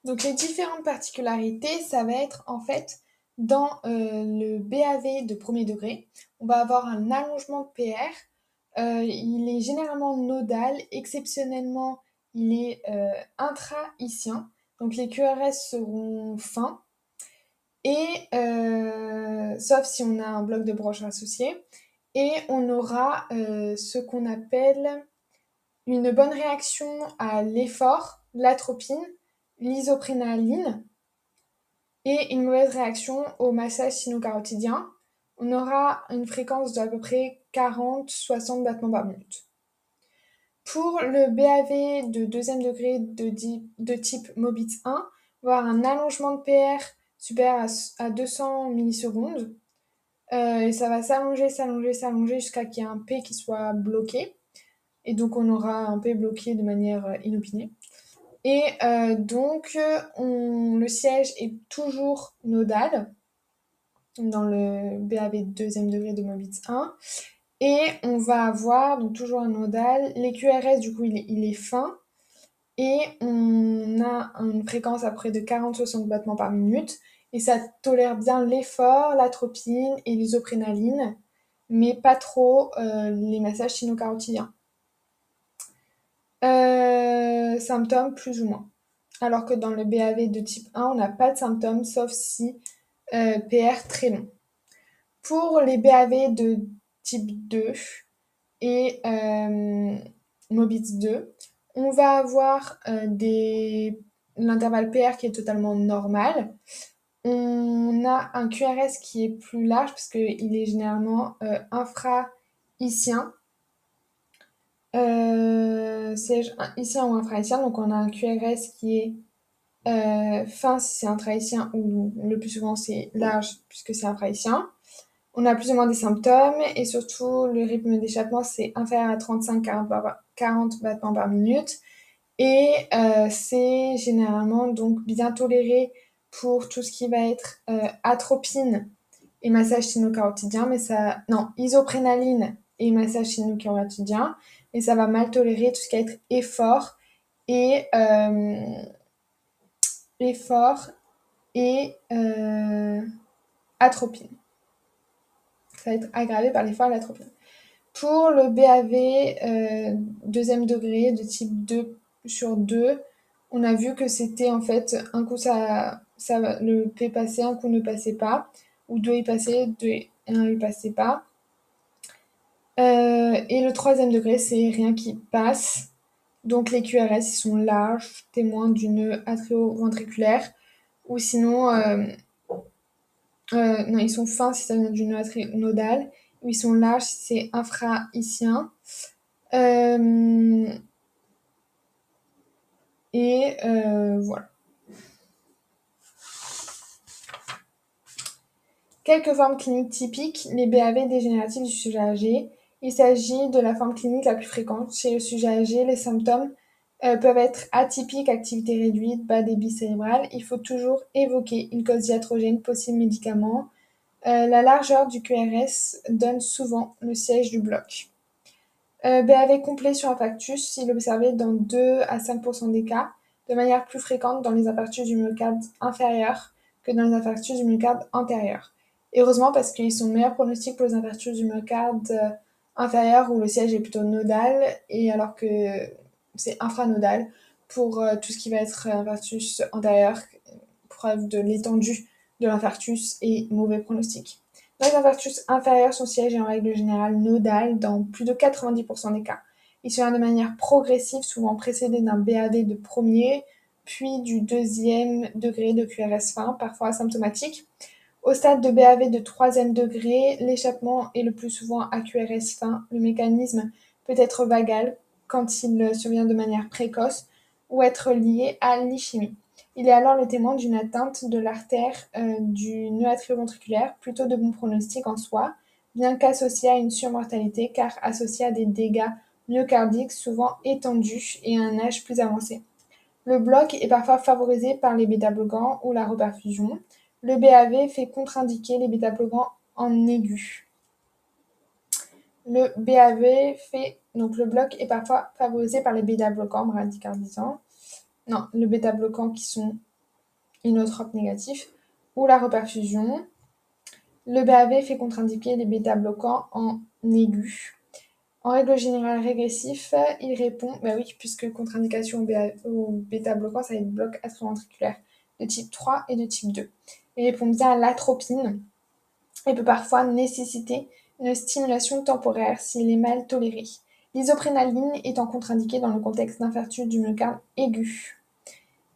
Speaker 1: donc les différentes particularités, ça va être en fait dans le BAV de premier degré, on va avoir un allongement de PR. il est généralement nodal, exceptionnellement il est intra-icien. Donc les QRS seront fins et euh, sauf si on a un bloc de broche associé. Et on aura euh, ce qu'on appelle une bonne réaction à l'effort, l'atropine, l'isoprénaline, et une mauvaise réaction au massage sino-carotidien. On aura une fréquence d'à peu près 40-60 battements par minute. Pour le BAV de deuxième degré de, de type Mobitz 1, on un allongement de PR supérieur à, 200 millisecondes. Euh, et ça va s'allonger, s'allonger, s'allonger jusqu'à qu'il y ait un P qui soit bloqué. Et donc on aura un P bloqué de manière euh, inopinée. Et euh, donc on, le siège est toujours nodal dans le BAV deuxième degré de Mobitz 1. Et on va avoir donc toujours un nodal. Les QRS du coup il est, il est fin. Et on a une fréquence à près de 40-60 battements par minute. Et ça tolère bien l'effort, l'atropine et l'isoprénaline, mais pas trop euh, les massages sino-carotidiens. Euh, symptômes plus ou moins. alors que dans le BAV de type 1, on n'a pas de symptômes, sauf si euh, PR très long. Pour les BAV de type 2 et euh, MOBITS 2, on va avoir euh, des... l'intervalle PR qui est totalement normal. On a un QRS qui est plus large parce qu'il est généralement euh, infra-icien. Euh, ou infra-icien. Donc on a un QRS qui est euh, fin si c'est intra-icien ou le plus souvent c'est large puisque c'est infra-icien. On a plus ou moins des symptômes et surtout le rythme d'échappement c'est inférieur à 35-40 battements par minute. Et euh, c'est généralement donc bien toléré pour tout ce qui va être euh, atropine et massage sino-carotidien, mais ça. Non, isoprénaline et massage sino-carotidien, mais ça va mal tolérer tout ce qui va être effort et. Euh, effort et euh, atropine. Ça va être aggravé par l'effort et l'atropine. Pour le BAV deuxième degré de type 2 sur 2, on a vu que c'était en fait un coup ça ça, le P passait, un coup ne passait pas, ou deux y passaient, deux et un y passait pas. Euh, et le troisième degré, c'est rien qui passe. Donc les QRS, ils sont larges, témoins d'une atrioventriculaire, ou sinon, euh, euh, non, ils sont fins si ça vient d'une nodale, ou ils sont larges si c'est infra-icien. et voilà. Quelques formes cliniques typiques, les BAV dégénératifs du sujet âgé. Il s'agit de la forme clinique la plus fréquente. Chez le sujet âgé, les symptômes euh, peuvent être atypiques, activité réduite, bas débit cérébral. Il faut toujours évoquer une cause diatrogène, possible médicament. Euh, la largeur du QRS donne souvent le siège du bloc. Euh, BAV complet sur infarctus, s'il est observé dans 2 à 5% des cas, de manière plus fréquente dans les infarctus du myocarde inférieur que dans les infarctus du myocarde antérieur heureusement parce qu'ils sont meilleurs pronostics pour les infarctus du myocarde euh, inférieur où le siège est plutôt nodal et alors que c'est infranodal pour euh, tout ce qui va être infarctus antérieur, preuve de l'étendue de l'infarctus et mauvais pronostic. Dans les infarctus inférieurs, son siège est en règle générale nodal dans plus de 90% des cas. Il se de manière progressive, souvent précédé d'un BAD de premier, puis du deuxième degré de QRS fin, parfois asymptomatique. Au stade de BAV de troisième degré, l'échappement est le plus souvent à QRS fin. Le mécanisme peut être vagal quand il survient de manière précoce ou être lié à l'ischémie. Il est alors le témoin d'une atteinte de l'artère euh, du nœud atrioventriculaire, plutôt de bon pronostic en soi, bien qu'associé à une surmortalité car associé à des dégâts myocardiques souvent étendus et à un âge plus avancé. Le bloc est parfois favorisé par les bêta-bloquants ou la reperfusion. Le BAV fait contre-indiquer les bêta-bloquants en aigu. Le BAV fait donc le bloc est parfois favorisé par les bêta-bloquants bradycardisants. Non, le bêta-bloquant qui sont inotropes négatifs ou la reperfusion. Le BAV fait contre-indiquer les bêta-bloquants en aigu. En règle générale régressif, il répond, bah oui, puisque contre-indication au bêta-bloquant, ça va être bloc atrioventriculaire de type 3 et de type 2 et répond bien à l'atropine et peut parfois nécessiter une stimulation temporaire s'il est mal toléré. L'isoprénaline étant contre-indiquée dans le contexte d'infarctus du myocarde aigu.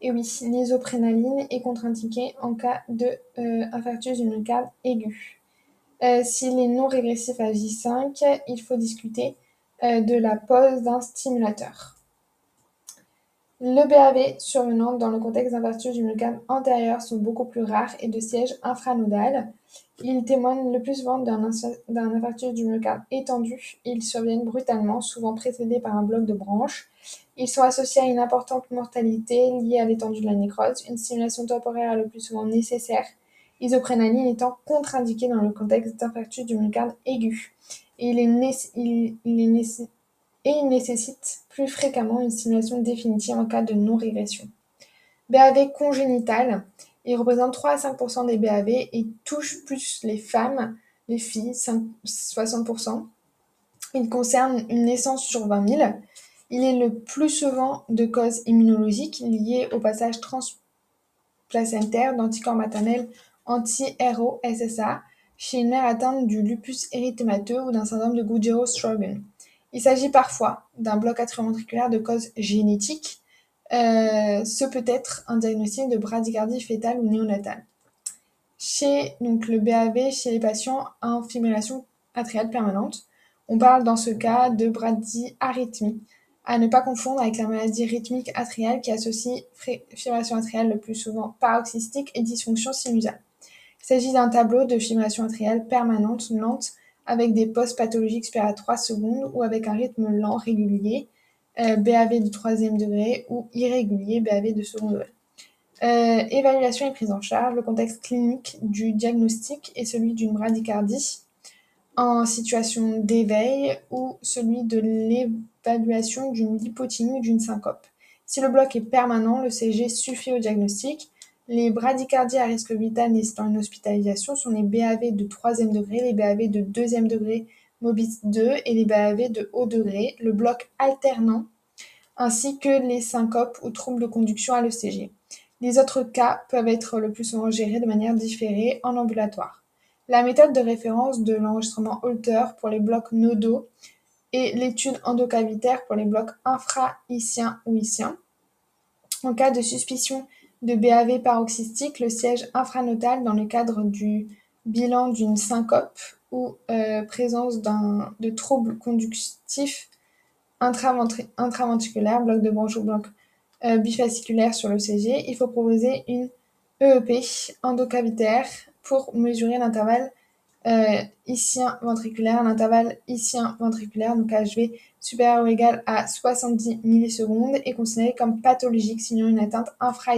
Speaker 1: Et oui, l'isoprénaline est contre-indiquée en cas de euh, du myocarde aigu. Euh, s'il est non régressif à J5, il faut discuter euh, de la pose d'un stimulateur. Le BAV survenant dans le contexte d'infarctus du myocarde antérieur sont beaucoup plus rares et de siège infranodal. Ils témoignent le plus souvent d'un infarctus du myocarde étendu. Ils surviennent brutalement, souvent précédés par un bloc de branches. Ils sont associés à une importante mortalité liée à l'étendue de la nécrose. Une stimulation temporaire est le plus souvent nécessaire, isoprénaline étant contre-indiquée dans le contexte d'infarctus du myocarde aigu. Il et il nécessite plus fréquemment une stimulation définitive en cas de non-régression. BAV congénital, il représente 3 à 5% des BAV et touche plus les femmes, les filles, 60% Il concerne une naissance sur 20 000 Il est le plus souvent de cause immunologique liée au passage transplacentaire d'anticorps maternels anti-RO-SSA chez une mère atteinte du lupus érythémateux ou d'un syndrome de Gujeau-Strauben. Il s'agit parfois d'un bloc atrioventriculaire de cause génétique. Euh, ce peut être un diagnostic de bradycardie fœtale ou néonatale. Chez le BAV, chez les patients en fibrillation atriale permanente, on parle dans ce cas de bradyarythmie, à ne pas confondre avec la maladie rythmique atriale qui associe fibrillation atriale le plus souvent paroxystique et dysfonction sinusale. Il s'agit d'un tableau de fibrillation atriale permanente lente avec des postes pathologiques supérieurs à 3 secondes ou avec un rythme lent régulier, euh, BAV du troisième degré ou irrégulier, BAV de second degré. Euh, évaluation et prise en charge. Le contexte clinique du diagnostic est celui d'une bradycardie en situation d'éveil ou celui de l'évaluation d'une lipotynie ou d'une syncope. Si le bloc est permanent, le CG suffit au diagnostic. Les bradycardies à risque vital nécessitant une hospitalisation sont les BAV de troisième degré, les BAV de deuxième degré MOBIS 2 et les BAV de haut degré, le bloc alternant, ainsi que les syncopes ou troubles de conduction à l'ECG. Les autres cas peuvent être le plus souvent gérés de manière différée en ambulatoire. La méthode de référence de l'enregistrement Holter pour les blocs nodaux et l'étude endocavitaire pour les blocs infra-issiens ou issiens. En cas de suspicion de BAV paroxystique, le siège infranodal dans le cadre du bilan d'une syncope ou euh, présence de troubles conductifs intraventriculaires, bloc de branche ou bloc euh, bifasciculaire sur l'ECG, il faut proposer une EEP endocavitaire pour mesurer l'intervalle euh, ventriculaire. L'intervalle ischien ventriculaire, donc HV supérieur ou égal à 70 millisecondes, est considéré comme pathologique signant une atteinte infra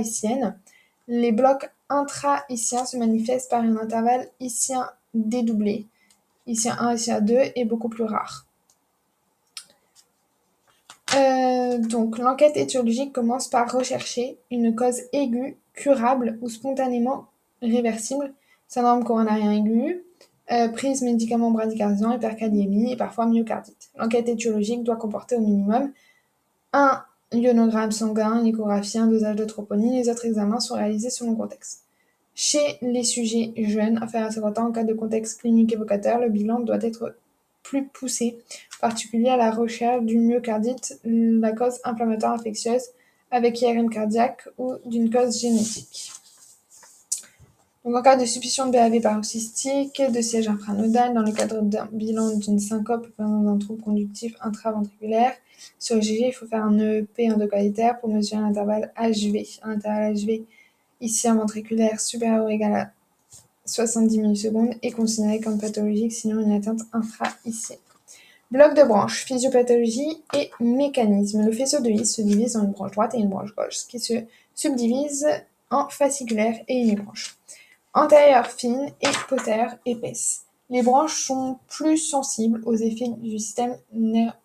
Speaker 1: Les blocs intra-ischiens se manifestent par un intervalle ischien dédoublé. Ischien 1, ischien 2 est beaucoup plus rare. Euh, donc, l'enquête étiologique commence par rechercher une cause aiguë, curable ou spontanément réversible, syndrome coronarien aigu, euh, prise médicaments bradycardiens, hyperkaliémie et parfois myocardite. L'enquête étiologique doit comporter au minimum un ionogramme sanguin, une échographie, un dosage de troponine. Les autres examens sont réalisés selon le contexte. Chez les sujets jeunes, inférieurs à 50 ans, en cas de contexte clinique évocateur, le bilan doit être plus poussé, particulier à la recherche d'une myocardite, la cause inflammatoire infectieuse avec IRM cardiaque ou d'une cause génétique. Donc, en cas de suspicion de BAV paroxystique, de siège infranodal, dans le cadre d'un bilan d'une syncope ou d'un trouble conductif intraventriculaire, sur le GG, il faut faire un EEP endocalitaire pour mesurer l'intervalle HV. Un intervalle HV ici ventriculaire supérieur ou égal à 70 millisecondes est considéré comme pathologique sinon une atteinte infra-icienne. Bloc de branche, physiopathologie et mécanisme. Le faisceau de His se divise en une branche droite et une branche gauche, qui se subdivise en fasciculaire et unibranche. Antérieure fine et postérieure épaisse. Les branches sont plus sensibles aux effets du système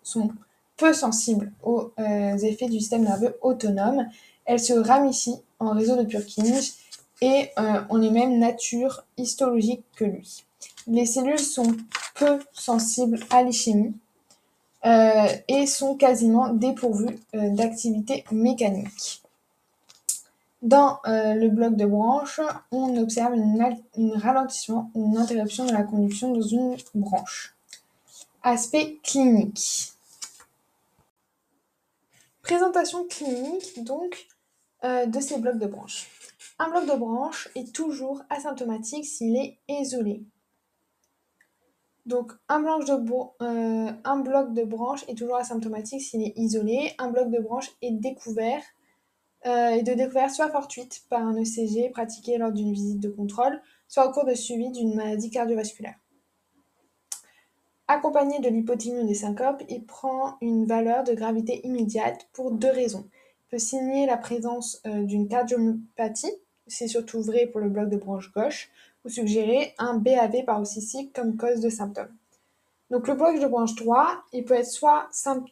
Speaker 1: sont peu sensibles aux euh, effets du système nerveux autonome. Elles se ramifient en réseau de Purkinje et euh, ont les mêmes natures histologiques que lui. Les cellules sont peu sensibles à l'ischémie euh, et sont quasiment dépourvues d'activité mécanique. Dans le bloc de branche, on observe un ralentissement une interruption de la conduction dans une branche. Aspect clinique. Présentation clinique donc de ces blocs de branche. Un bloc de branche est toujours asymptomatique s'il est isolé. Donc un, bloc de, euh, un bloc de branche est toujours asymptomatique s'il est isolé. Un bloc de branche est découvert euh, et de découvert soit fortuite par un ECG pratiqué lors d'une visite de contrôle, soit au cours de suivi d'une maladie cardiovasculaire. Accompagné de l'hypothymie des syncopes, il prend une valeur de gravité immédiate pour deux raisons. Il peut signer la présence euh, d'une cardiomyopathie, c'est surtout vrai pour le bloc de branche gauche, ou suggérer un BAV paroxystique comme cause de symptômes. Donc le bloc de branche droit, il peut être soit,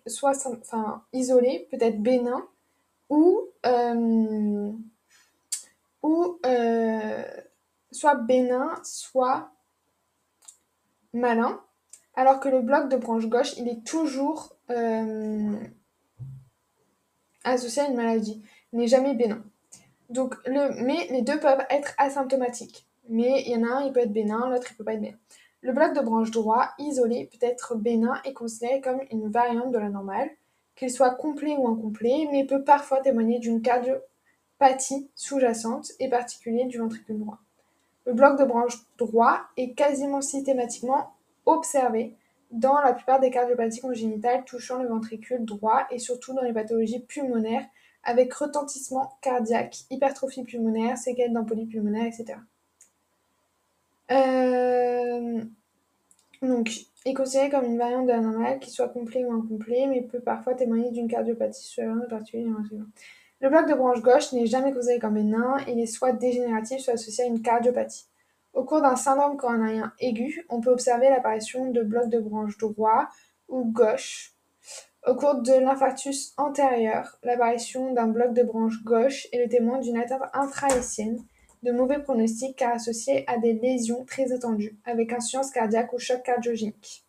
Speaker 1: soit enfin, isolé, peut-être bénin, ou, euh, euh, soit bénin, soit malin, alors que le bloc de branche gauche, il est toujours, euh, associé à une maladie, n'est jamais bénin. Donc, le, mais les deux peuvent être asymptomatiques. Mais il y en a un, il peut être bénin, l'autre, il peut pas être bénin. Le bloc de branche droit, isolé, peut être bénin et considéré comme une variante de la normale, qu'il soit complet ou incomplet, mais peut parfois témoigner d'une cardiopathie sous-jacente et particulière du ventricule droit. Le bloc de branche droit est quasiment systématiquement observé dans la plupart des cardiopathies congénitales touchant le ventricule droit et surtout dans les pathologies pulmonaires avec retentissement cardiaque, hypertrophie pulmonaire, séquelles d'embolie pulmonaire, etc. donc, est considéré comme une variante de la normale, qui soit complet ou incomplet, mais peut parfois témoigner d'une cardiopathie sous-jacente particulière. Le bloc de branche gauche n'est jamais considéré comme bénin, il est soit dégénératif, soit associé à une cardiopathie. Au cours d'un syndrome coronarien aigu, on peut observer l'apparition de blocs de branche droit ou gauche. Au cours de l'infarctus antérieur, l'apparition d'un bloc de branche gauche est le témoin d'une atteinte intrahésienne de mauvais pronostic car associée à des lésions très étendues, avec insuffisance cardiaque ou choc cardiogénique.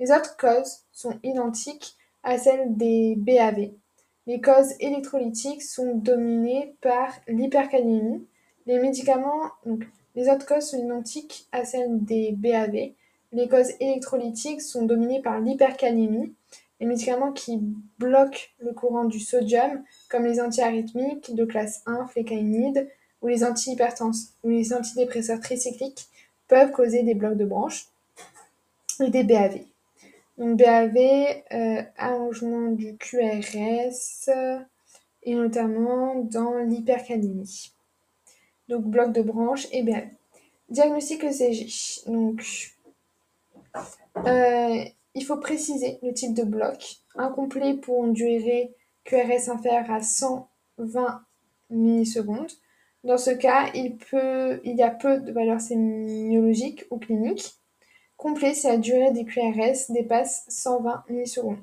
Speaker 1: Les autres causes sont identiques à celles des BAV. Les causes électrolytiques sont dominées par l'hypercalémie. Les médicaments, donc, les autres causes sont identiques à celles des BAV. Les causes électrolytiques sont dominées par l'hypercalémie. Les médicaments qui bloquent le courant du sodium, comme les antiarythmiques de classe 1, flécainide, ou les antihypertenseurs ou les antidépresseurs tricycliques peuvent causer des blocs de branches et des BAV. Donc BAV, euh, allongement du QRS et notamment dans l'hypercalémie. Donc bloc de branche et BAV. Diagnostic ECG. Donc euh, il faut préciser le type de bloc. Incomplet pour une QRS inférieure à 120 millisecondes. Dans ce cas, il, y a peu de valeurs sémiologiques ou cliniques. Complet si la durée des QRS dépasse 120 millisecondes.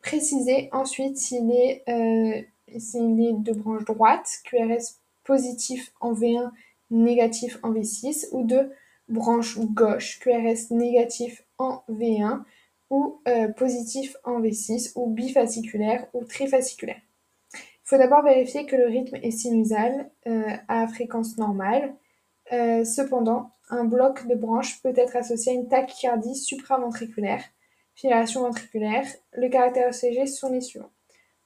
Speaker 1: Précisez ensuite s'il est, euh, de branche droite, QRS positif en V1, négatif en V6, ou de branche gauche, QRS négatif en V1 ou euh, positif en V6, ou bifasciculaire ou trifasciculaire. Il faut d'abord vérifier que le rythme est sinusal euh, à fréquence normale. Euh, cependant, un bloc de branche peut être associé à une tachycardie supraventriculaire, fibrillation ventriculaire. Le caractère ECG sont les suivants.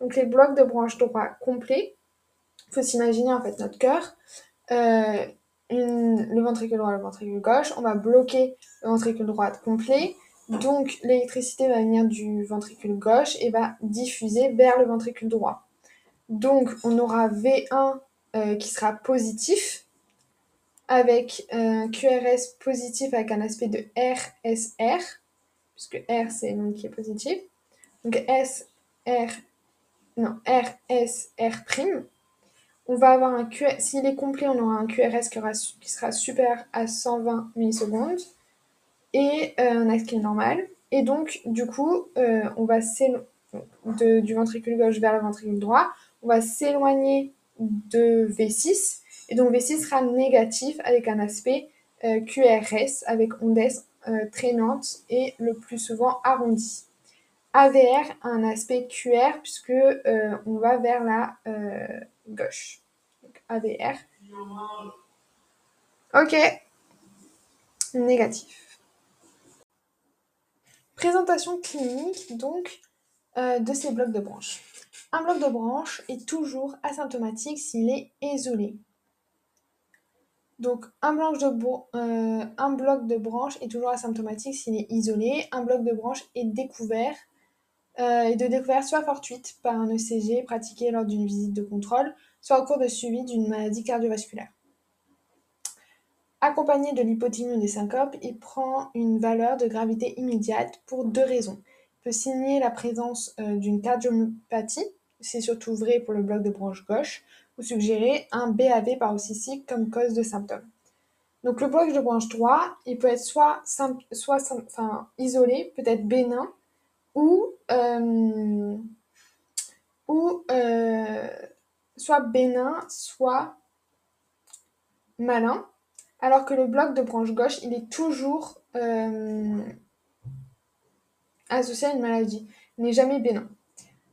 Speaker 1: Donc les blocs de branche droit complets, il faut s'imaginer en fait notre cœur, euh, le ventricule droit, le ventricule gauche, on va bloquer le ventricule droit complet, donc l'électricité va venir du ventricule gauche et va diffuser vers le ventricule droit. Donc, on aura V1 euh, qui sera positif, avec un QRS positif avec un aspect de RSR, puisque R c'est le nom qui est positif. Donc S, R, non, RSR'. On va avoir un QRS, s'il est complet, on aura un QRS qui, sera super à 120 millisecondes et euh, un aspect normal. Et donc, du coup, euh, on va du ventricule gauche vers le ventricule droit on va s'éloigner de V6 et donc V6 sera négatif avec un aspect euh, QRS avec ondes euh, traînantes et le plus souvent arrondies. AVR a un aspect QR puisque euh, on va vers la gauche. Donc AVR. Ok. Négatif. Présentation clinique donc de ces blocs de branches. Un bloc de branche est toujours asymptomatique s'il est isolé. Donc un, bloc de, euh, un bloc de branche est toujours asymptomatique s'il est isolé. Un bloc de branche est découvert euh, et de découvert soit fortuite par un ECG pratiqué lors d'une visite de contrôle, soit au cours de suivi d'une maladie cardiovasculaire. Accompagné de l'hypothymie des syncopes, il prend une valeur de gravité immédiate pour deux raisons. Il peut signer la présence euh, d'une cardiopathie, c'est surtout vrai pour le bloc de branche gauche, ou suggérer un BAV paroxystique comme cause de symptômes. Donc le bloc de branche droit, il peut être soit, soit enfin, isolé, peut-être bénin, ou, euh, euh, soit bénin, soit malin, alors que le bloc de branche gauche, il est toujours euh, associé à une maladie, n'est jamais bénin.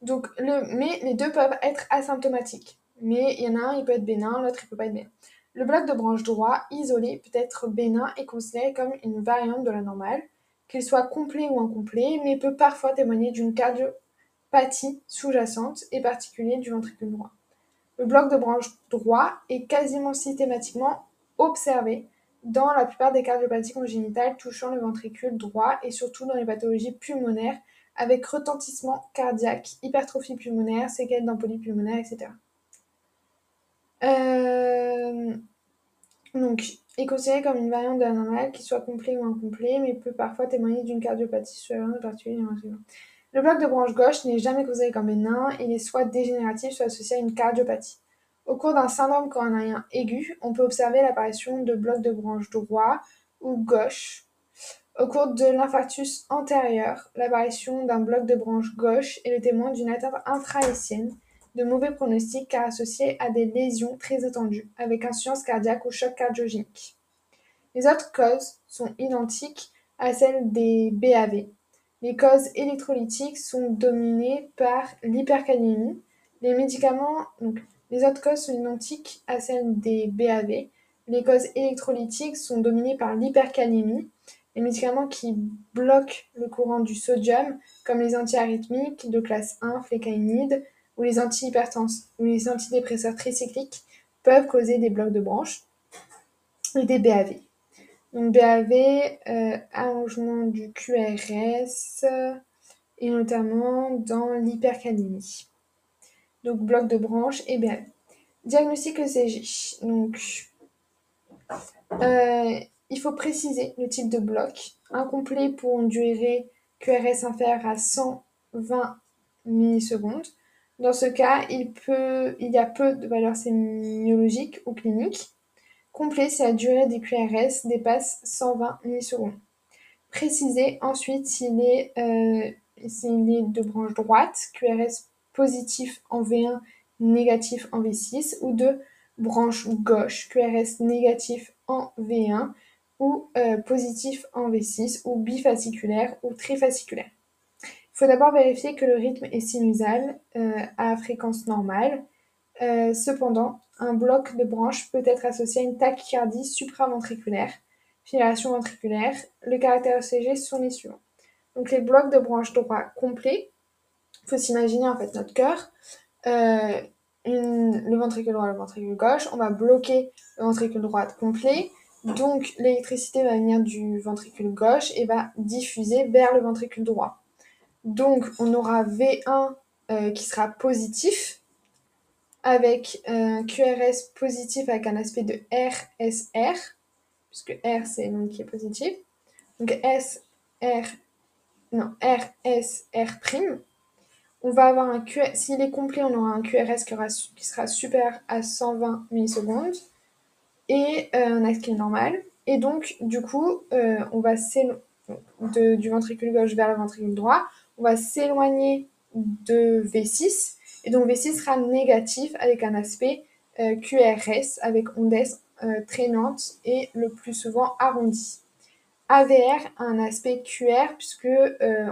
Speaker 1: Donc, mais les deux peuvent être asymptomatiques. Mais il y en a un, il peut être bénin, l'autre, il peut pas être bénin. Le bloc de branche droit, isolé, peut être bénin et considéré comme une variante de la normale, qu'il soit complet ou incomplet, mais peut parfois témoigner d'une cardiopathie sous-jacente et particulière du ventricule droit. Le bloc de branche droit est quasiment systématiquement observé dans la plupart des cardiopathies congénitales touchant le ventricule droit et surtout dans les pathologies pulmonaires avec retentissement cardiaque, hypertrophie pulmonaire, séquelles d'embolie pulmonaire, etc. Euh, donc, est considéré comme une variante de la normale, qui soit complet ou incomplet, mais peut parfois témoigner d'une cardiopathie souterraine particulière. Le bloc de branche gauche n'est jamais considéré comme bénin, il est soit dégénératif, soit associé à une cardiopathie. Au cours d'un syndrome coronarien aigu, on peut observer l'apparition de blocs de branche droit ou gauche. Au cours de l'infarctus antérieur, l'apparition d'un bloc de branche gauche est le témoin d'une atteinte intra de mauvais pronostics car associée à des lésions très étendues, avec insuffisance cardiaque ou choc cardiogénique. Les autres causes sont identiques à celles des BAV. Les causes électrolytiques sont dominées par l'hypercalémie. Les médicaments, les autres causes sont identiques à celles des BAV. Les causes électrolytiques sont dominées par l'hypercalémie. Les médicaments qui bloquent le courant du sodium, comme les antiarythmiques de classe 1, flécainide, ou les antihypertenseurs ou les antidépresseurs tricycliques, peuvent causer des blocs de branches et des BAV. Donc BAV, euh, allongement du QRS et notamment dans l'hypercalémie donc bloc de branche et BAV. Diagnostic ECG. Donc, euh, il faut préciser le type de bloc. Incomplet pour une durée QRS inférieure à 120 millisecondes. Dans ce cas, il, y a peu de valeurs sémiologiques ou cliniques. Complet si la durée des QRS dépasse 120 millisecondes. Préciser ensuite s'il est, euh, s'il est de branche droite, QRS positif en V1, négatif en V6, ou de branche gauche, QRS négatif en V1 ou euh, positif en V6 ou bifasciculaire ou trifasciculaire. Il faut d'abord vérifier que le rythme est sinusal euh, à fréquence normale. Euh, cependant, un bloc de branche peut être associé à une tachycardie supraventriculaire, fibrillation ventriculaire. Le caractère ECG sont les suivants. Donc les blocs de branche droit complets il faut s'imaginer en fait notre cœur, euh, le ventricule droit, le ventricule gauche, on va bloquer le ventricule droit complet, donc l'électricité va venir du ventricule gauche et va diffuser vers le ventricule droit. Donc on aura V1 euh, qui sera positif, avec un QRS positif avec un aspect de RSR, puisque R c'est le qui est positif. Donc S, non, RSR', on va avoir un s'il est complet, on aura un QRS qui, sera super à 120 millisecondes et euh, un axe qui est normal. Et donc, du coup, euh, on va s'éloigner du ventricule gauche vers le ventricule droit. On va s'éloigner de V6 et donc V6 sera négatif avec un aspect euh, QRS avec ondes traînantes et le plus souvent arrondies. AVR a un aspect QR puisque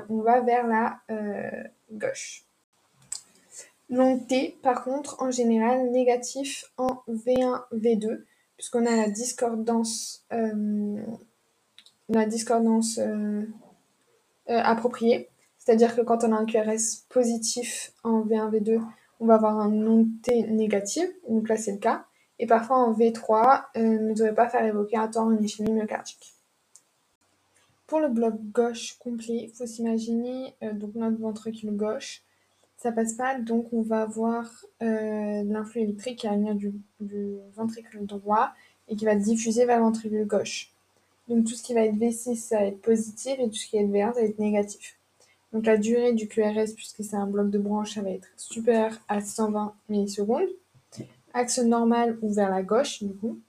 Speaker 1: on va vers la gauche. Long T, par contre, en général, négatif en V1, V2, puisqu'on a la discordance, euh, la discordance euh, euh, appropriée. C'est-à-dire que quand on a un QRS positif en V1, V2, on va avoir un long T négatif, donc là c'est le cas. Et parfois en V3, ne devrait pas faire évoquer un temps une ischémie myocardique. Pour le bloc gauche complet, il faut s'imaginer donc notre ventricule gauche ça passe pas, donc on va avoir euh, l'influx électrique qui va venir du, ventricule droit et qui va diffuser vers le ventricule gauche. Donc tout ce qui va être V6, ça va être positif et tout ce qui va être V1, ça va être négatif. Donc la durée du QRS, puisque c'est un bloc de branche, ça va être supérieur à 120 millisecondes. Axe normal ou vers la gauche, du coup.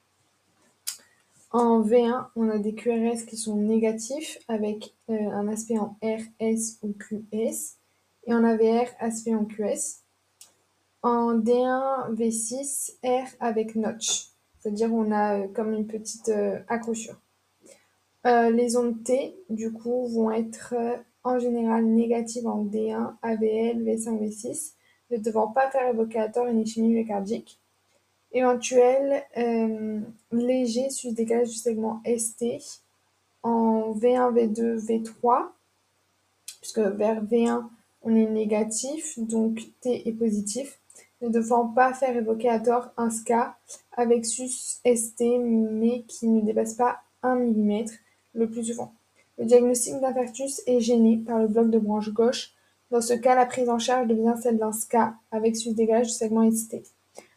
Speaker 1: En V1, on a des QRS qui sont négatifs avec euh, un aspect en RS ou QS et en AVR aspect en QS. En D1 V6 R avec notch, c'est-à-dire on a euh, comme une petite euh, accrochure. Euh, les ondes T, du coup, vont être en général négative en D1, AVL, V5, V6, ne devant pas faire tort une ischémie myocardique. Éventuel euh, léger sus décalage du segment ST en V1, V2, V3, puisque vers V1 on est négatif, donc T est positif, ne devant pas faire évoquer à tort un SCA avec sus ST mais qui ne dépasse pas 1 mm le plus souvent. Le diagnostic d'infarctus est gêné par le bloc de branche gauche. Dans ce cas, la prise en charge devient celle d'un SCA avec sus dégage du segment ST.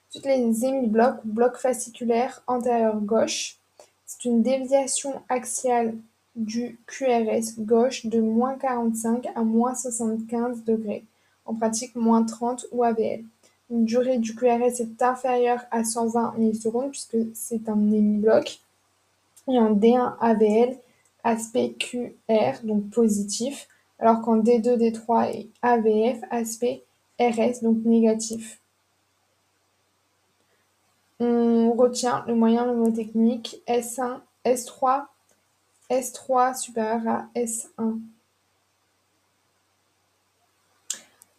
Speaker 1: Ensuite, les hémiblocs ou blocs fasciculaires antérieur gauche. C'est une déviation axiale du QRS gauche de moins 45 à moins 75 degrés, en pratique moins 30 ou AVL. Une durée du QRS est inférieure à 120 millisecondes puisque c'est un hémibloc. Et en D1 AVL, aspect QR, donc positif, alors qu'en D2, D3 et AVF, aspect RS, donc négatif. On retient le moyen mnémotechnique S1, S3, S3 supérieur à S1.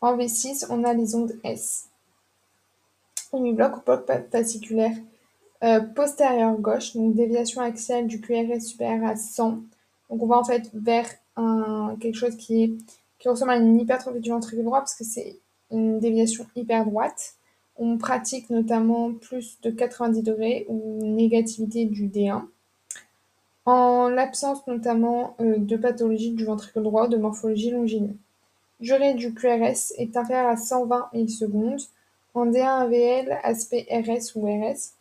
Speaker 1: En V6, on a les ondes S. Unibloc ou bloc fasciculaire euh, postérieur gauche, donc déviation axiale du QRS supérieur à 100. Donc on va en fait vers quelque chose qui, qui ressemble à une hypertrophie du ventricule droit parce que c'est une déviation hyper droite. On pratique notamment plus de 90 degrés ou négativité du D1. En l'absence notamment euh, de pathologie du ventricule droit de morphologie longiligne. Durée du QRS est inférieure à 120 millisecondes. En D1-AVL, aspect RS ou RS.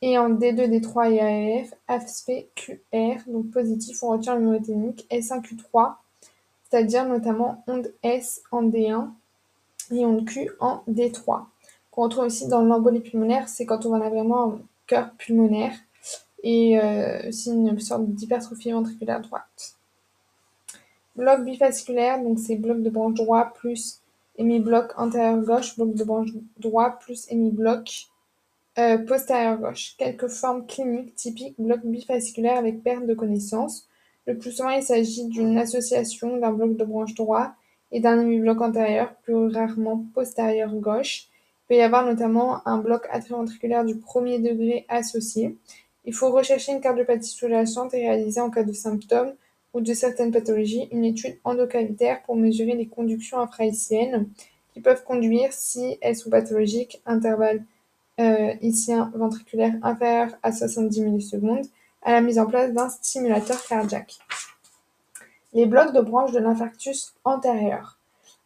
Speaker 1: Et en D2, D3 et AF, aspect QR, donc positif, on retient le mnémotechnique S1Q3, c'est-à-dire notamment onde S en D1 et onde Q en D3. Qu'on retrouve aussi dans l'embolie pulmonaire, c'est quand on a vraiment un cœur pulmonaire et euh, aussi une sorte d'hypertrophie ventriculaire droite. Bloc bifasculaire, donc c'est bloc de branche droit plus hémibloc antérieur gauche, bloc de branche droit plus hémibloc euh, postérieur gauche. Quelques formes cliniques typiques bloc bifasculaire avec perte de connaissance. Le plus souvent, il s'agit d'une association d'un bloc de branche droit et d'un hémibloc antérieur, plus rarement postérieur gauche. Il peut y avoir notamment un bloc atrioventriculaire du premier degré associé. Il faut rechercher une cardiopathie sous-jacente et réaliser en cas de symptômes ou de certaines pathologies une étude endocavitaire pour mesurer les conductions infraiciennes qui peuvent conduire, si elles sont pathologiques, intervalle euh, ventriculaire inférieur à 70 millisecondes, à la mise en place d'un stimulateur cardiaque. Les blocs de branche de l'infarctus antérieur.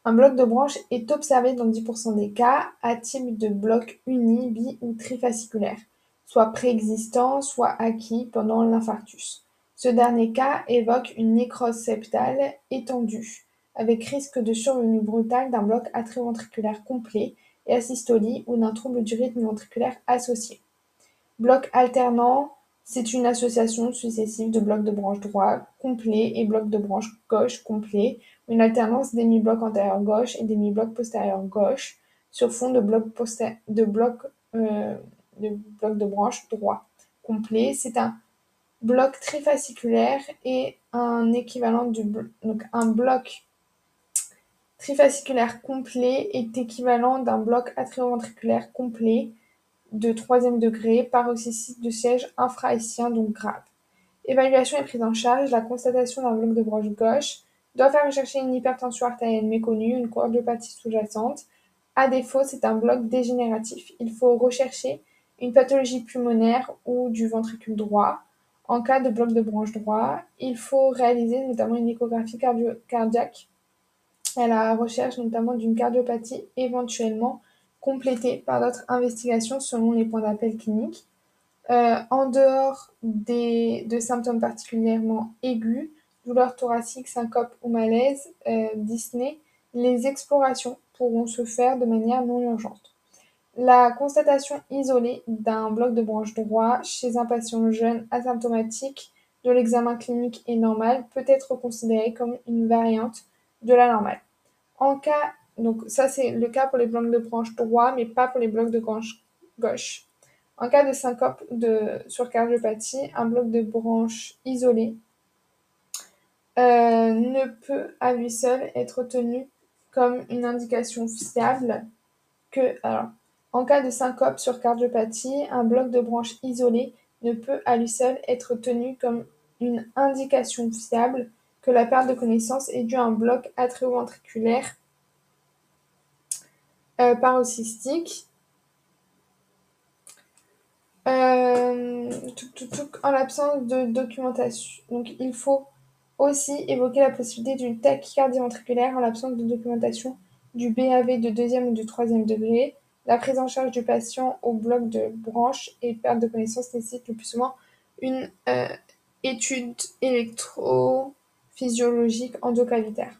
Speaker 1: Un bloc de branche est observé dans 10% des cas à type de bloc uni, bi ou trifasciculaire, soit préexistant, soit acquis pendant l'infarctus. Ce dernier cas évoque une nécrose septale étendue, avec risque de survenue brutale d'un bloc atrioventriculaire complet et asystolie ou d'un trouble du rythme ventriculaire associé. Bloc alternant, c'est une association successive de blocs de branche droit complet et blocs de branche gauche complet, une alternance d'hémiblocs antérieur gauche et d'hémiblocs postérieur gauche sur fond de blocs de, euh, de, bloc de branche droit complet. C'est un bloc trifasciculaire et un équivalent du donc un bloc trifasciculaire complet est équivalent d'un bloc atrioventriculaire complet de troisième degré paroxysite de siège infrahaïtien donc grave. Évaluation et prise en charge, la constatation d'un bloc de branche gauche doit faire rechercher une hypertension artérielle méconnue, une cardiopathie sous-jacente. À défaut, c'est un bloc dégénératif. Il faut rechercher une pathologie pulmonaire ou du ventricule droit, en cas de bloc de branche droit, il faut réaliser notamment une échographie cardiaque à la recherche notamment d'une cardiopathie éventuellement complétée par d'autres investigations selon les points d'appel cliniques. Euh, en dehors des, de symptômes particulièrement aigus, douleurs thoraciques, syncope ou malaise, euh, Disney, les explorations pourront se faire de manière non urgente. La constatation isolée d'un bloc de branche droit chez un patient jeune asymptomatique de l'examen clinique est normale peut être considérée comme une variante de la normale. En cas, donc ça c'est le cas pour les blocs de branche droit, mais pas pour les blocs de branche gauche. En cas de syncope de surcardiopathie, un bloc de branche isolé euh, ne peut à lui seul être tenu comme une indication fiable que, alors, en cas de syncope sur cardiopathie, un bloc de branche isolé ne peut à lui seul être tenu comme une indication fiable que la perte de connaissance est due à un bloc atrioventriculaire euh, paroxystique. Euh, en l'absence de documentation. Donc il faut aussi évoquer la possibilité d'une tachycardie ventriculaire en l'absence de documentation du BAV de deuxième ou de troisième degré. La prise en charge du patient au bloc de branche et perte de connaissance nécessite le plus souvent une euh, étude électrophysiologique endocavitaire.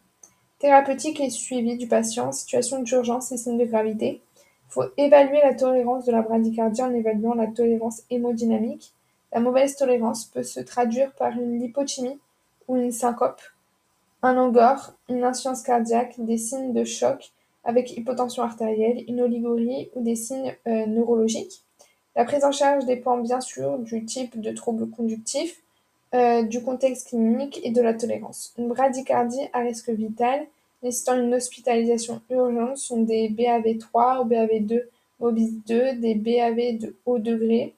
Speaker 1: Thérapeutique et suivi du patient, situation d'urgence et signes de gravité. Il faut évaluer la tolérance de la bradycardie en évaluant la tolérance hémodynamique. La mauvaise tolérance peut se traduire par une lipothymie ou une syncope, un angor, une insuffisance cardiaque, des signes de choc avec hypotension artérielle, une oligorie ou des signes euh, neurologiques. La prise en charge dépend bien sûr du type de trouble conductif, euh, du contexte clinique et de la tolérance. Une bradycardie à risque vital nécessitant une hospitalisation urgente sont des BAV3 ou BAV2 MOBIS 2, des BAV de haut degré,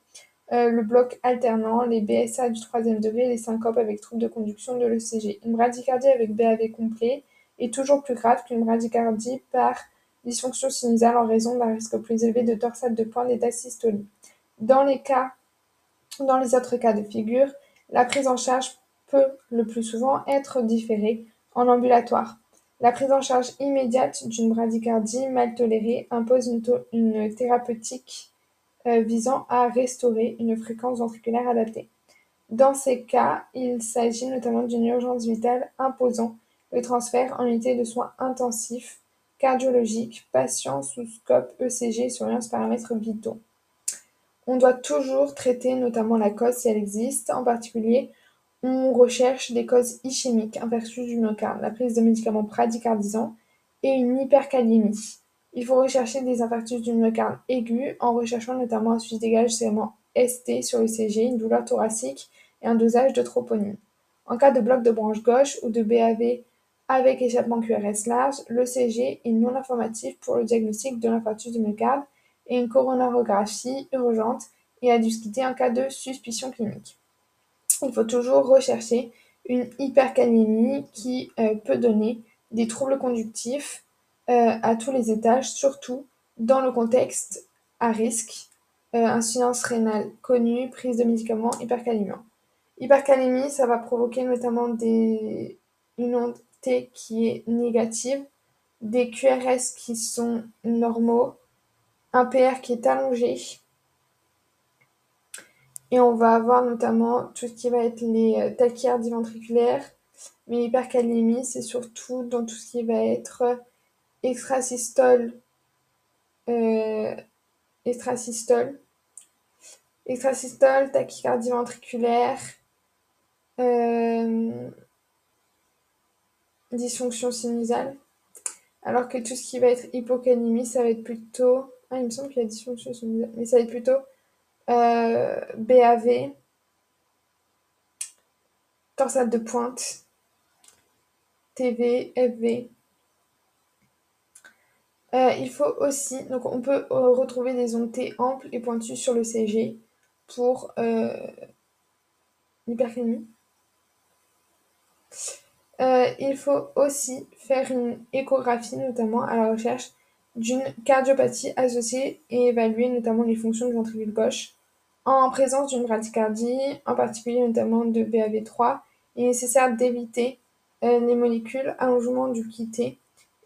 Speaker 1: euh, le bloc alternant, les BSA du troisième degré, les syncopes avec troubles de conduction de l'ECG. Une bradycardie avec BAV complet est toujours plus grave qu'une bradycardie par dysfonction sinusale en raison d'un risque plus élevé de torsade de pointe et d'asystolie. Dans les cas, dans les autres cas de figure, la prise en charge peut le plus souvent être différée en ambulatoire. La prise en charge immédiate d'une bradycardie mal tolérée impose une, thérapeutique euh, visant à restaurer une fréquence ventriculaire adaptée. Dans ces cas, il s'agit notamment d'une urgence vitale imposant le transfert en unité de soins intensifs cardiologiques, patient sous scope ECG surveillance paramètres vitaux. On doit toujours traiter notamment la cause si elle existe, en particulier on recherche des causes ischémiques, infarctus du myocarde, la prise de médicaments bradycardisants et une hypercalémie. Il faut rechercher des infarctus du myocarde aigus en recherchant notamment un suivi dégage ST sur le CG, une douleur thoracique et un dosage de troponine. En cas de bloc de branche gauche ou de BAV avec échappement QRS large, le CG est non informatif pour le diagnostic de l'infarctus du myocarde et une coronarographie urgente et à discuter en cas de suspicion clinique. Il faut toujours rechercher une hypercalémie qui euh, peut donner des troubles conductifs euh, à tous les étages, surtout dans le contexte à risque, euh, insuffisance rénale connue, prise de médicaments, hypercalémie. Hypercalémie, ça va provoquer notamment une onde Qui est négative, des QRS qui sont normaux, un PR qui est allongé. Et on va avoir notamment tout ce qui va être les euh, tachyardies ventriculaires. Mais l'hypercalémie, c'est surtout dans tout ce qui va être extrasystole, euh, extrasystole, extrasystole, tachycardie euh, dysfonction sinusale. Alors que tout ce qui va être hypocalémie, ça va être plutôt ah, il me semble qu'il y a dysfonction mais ça va être plutôt euh, BAV, torsade de pointe, TV, FV. Euh, il faut aussi, donc on peut euh, retrouver des ondes T amples et pointues sur le CG pour l'hypercalémie. Il faut aussi faire une échographie, notamment à la recherche d'une cardiopathie associée et évaluer notamment les fonctions du ventricule gauche. En présence d'une bradycardie, en particulier notamment de BAV3, il est nécessaire d'éviter euh, les molécules allongement du quitté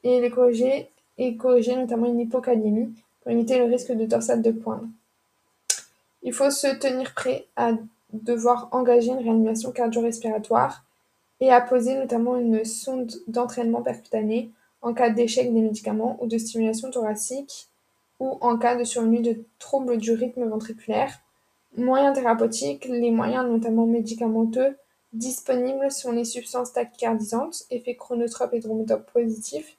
Speaker 1: et les corriger, et corriger notamment une hypocalémie pour limiter le risque de torsade de pointe. Il faut se tenir prêt à devoir engager une réanimation cardio-respiratoire et à poser notamment une sonde d'entraînement percutané en cas d'échec des médicaments ou de stimulation thoracique ou en cas de survenue de troubles du rythme ventriculaire. Moyens thérapeutiques, les moyens notamment médicamenteux disponibles sont les substances tachycardisantes, effets chronotrope et dromotope positifs,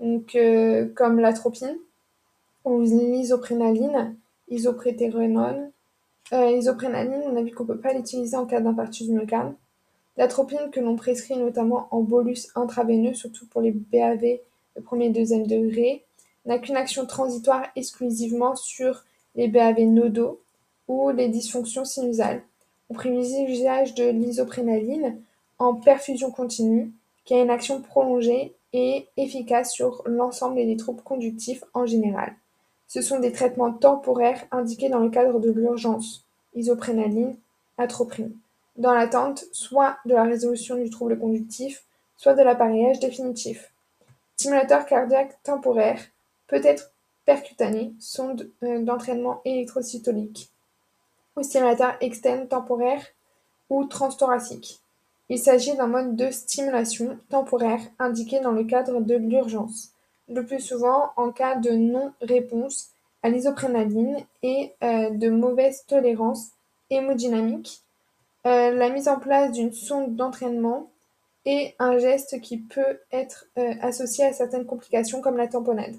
Speaker 1: donc, euh, comme l'atropine ou l'isoprénaline, isoprétérenone. Euh, l'isoprénaline, on a vu qu'on ne peut pas l'utiliser en cas d'infarctus du myocarde. L'atropine que l'on prescrit notamment en bolus intraveineux, surtout pour les BAV de premier et deuxième degré, n'a qu'une action transitoire exclusivement sur les BAV nodaux ou les dysfonctions sinusales. On privilégie l'usage de l'isoprénaline en perfusion continue, qui a une action prolongée et efficace sur l'ensemble des troubles conductifs en général. Ce sont des traitements temporaires indiqués dans le cadre de l'urgence, isoprénaline, atropine, dans l'attente soit de la résolution du trouble conductif, soit de l'appareillage définitif. Stimulateur cardiaque temporaire peut être percutané, sonde euh, d'entraînement électrocytolique, ou stimulateur externe temporaire ou transthoracique. Il s'agit d'un mode de stimulation temporaire indiqué dans le cadre de l'urgence, le plus souvent en cas de non-réponse à l'isoprénaline et euh, de mauvaise tolérance hémodynamique, la mise en place d'une sonde d'entraînement et un geste qui peut être euh, associé à certaines complications comme la tamponnade.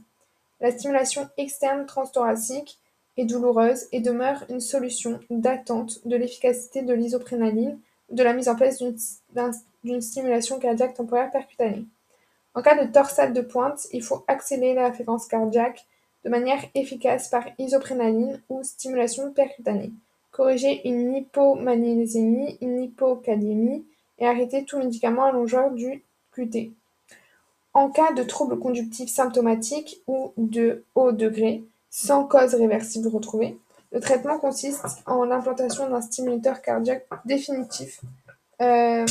Speaker 1: La stimulation externe transthoracique est douloureuse et demeure une solution d'attente de l'efficacité de l'isoprénaline de la mise en place d'une stimulation cardiaque temporaire percutanée. En cas de torsade de pointe, il faut accélérer la fréquence cardiaque de manière efficace par isoprénaline ou stimulation percutanée, corriger une hypomagnésémie, une hypokaliémie et arrêter tout médicament allongeur du QT. En cas de troubles conductifs symptomatiques ou de haut degré, sans cause réversible retrouvée, le traitement consiste en l'implantation d'un stimulateur cardiaque définitif. Euh,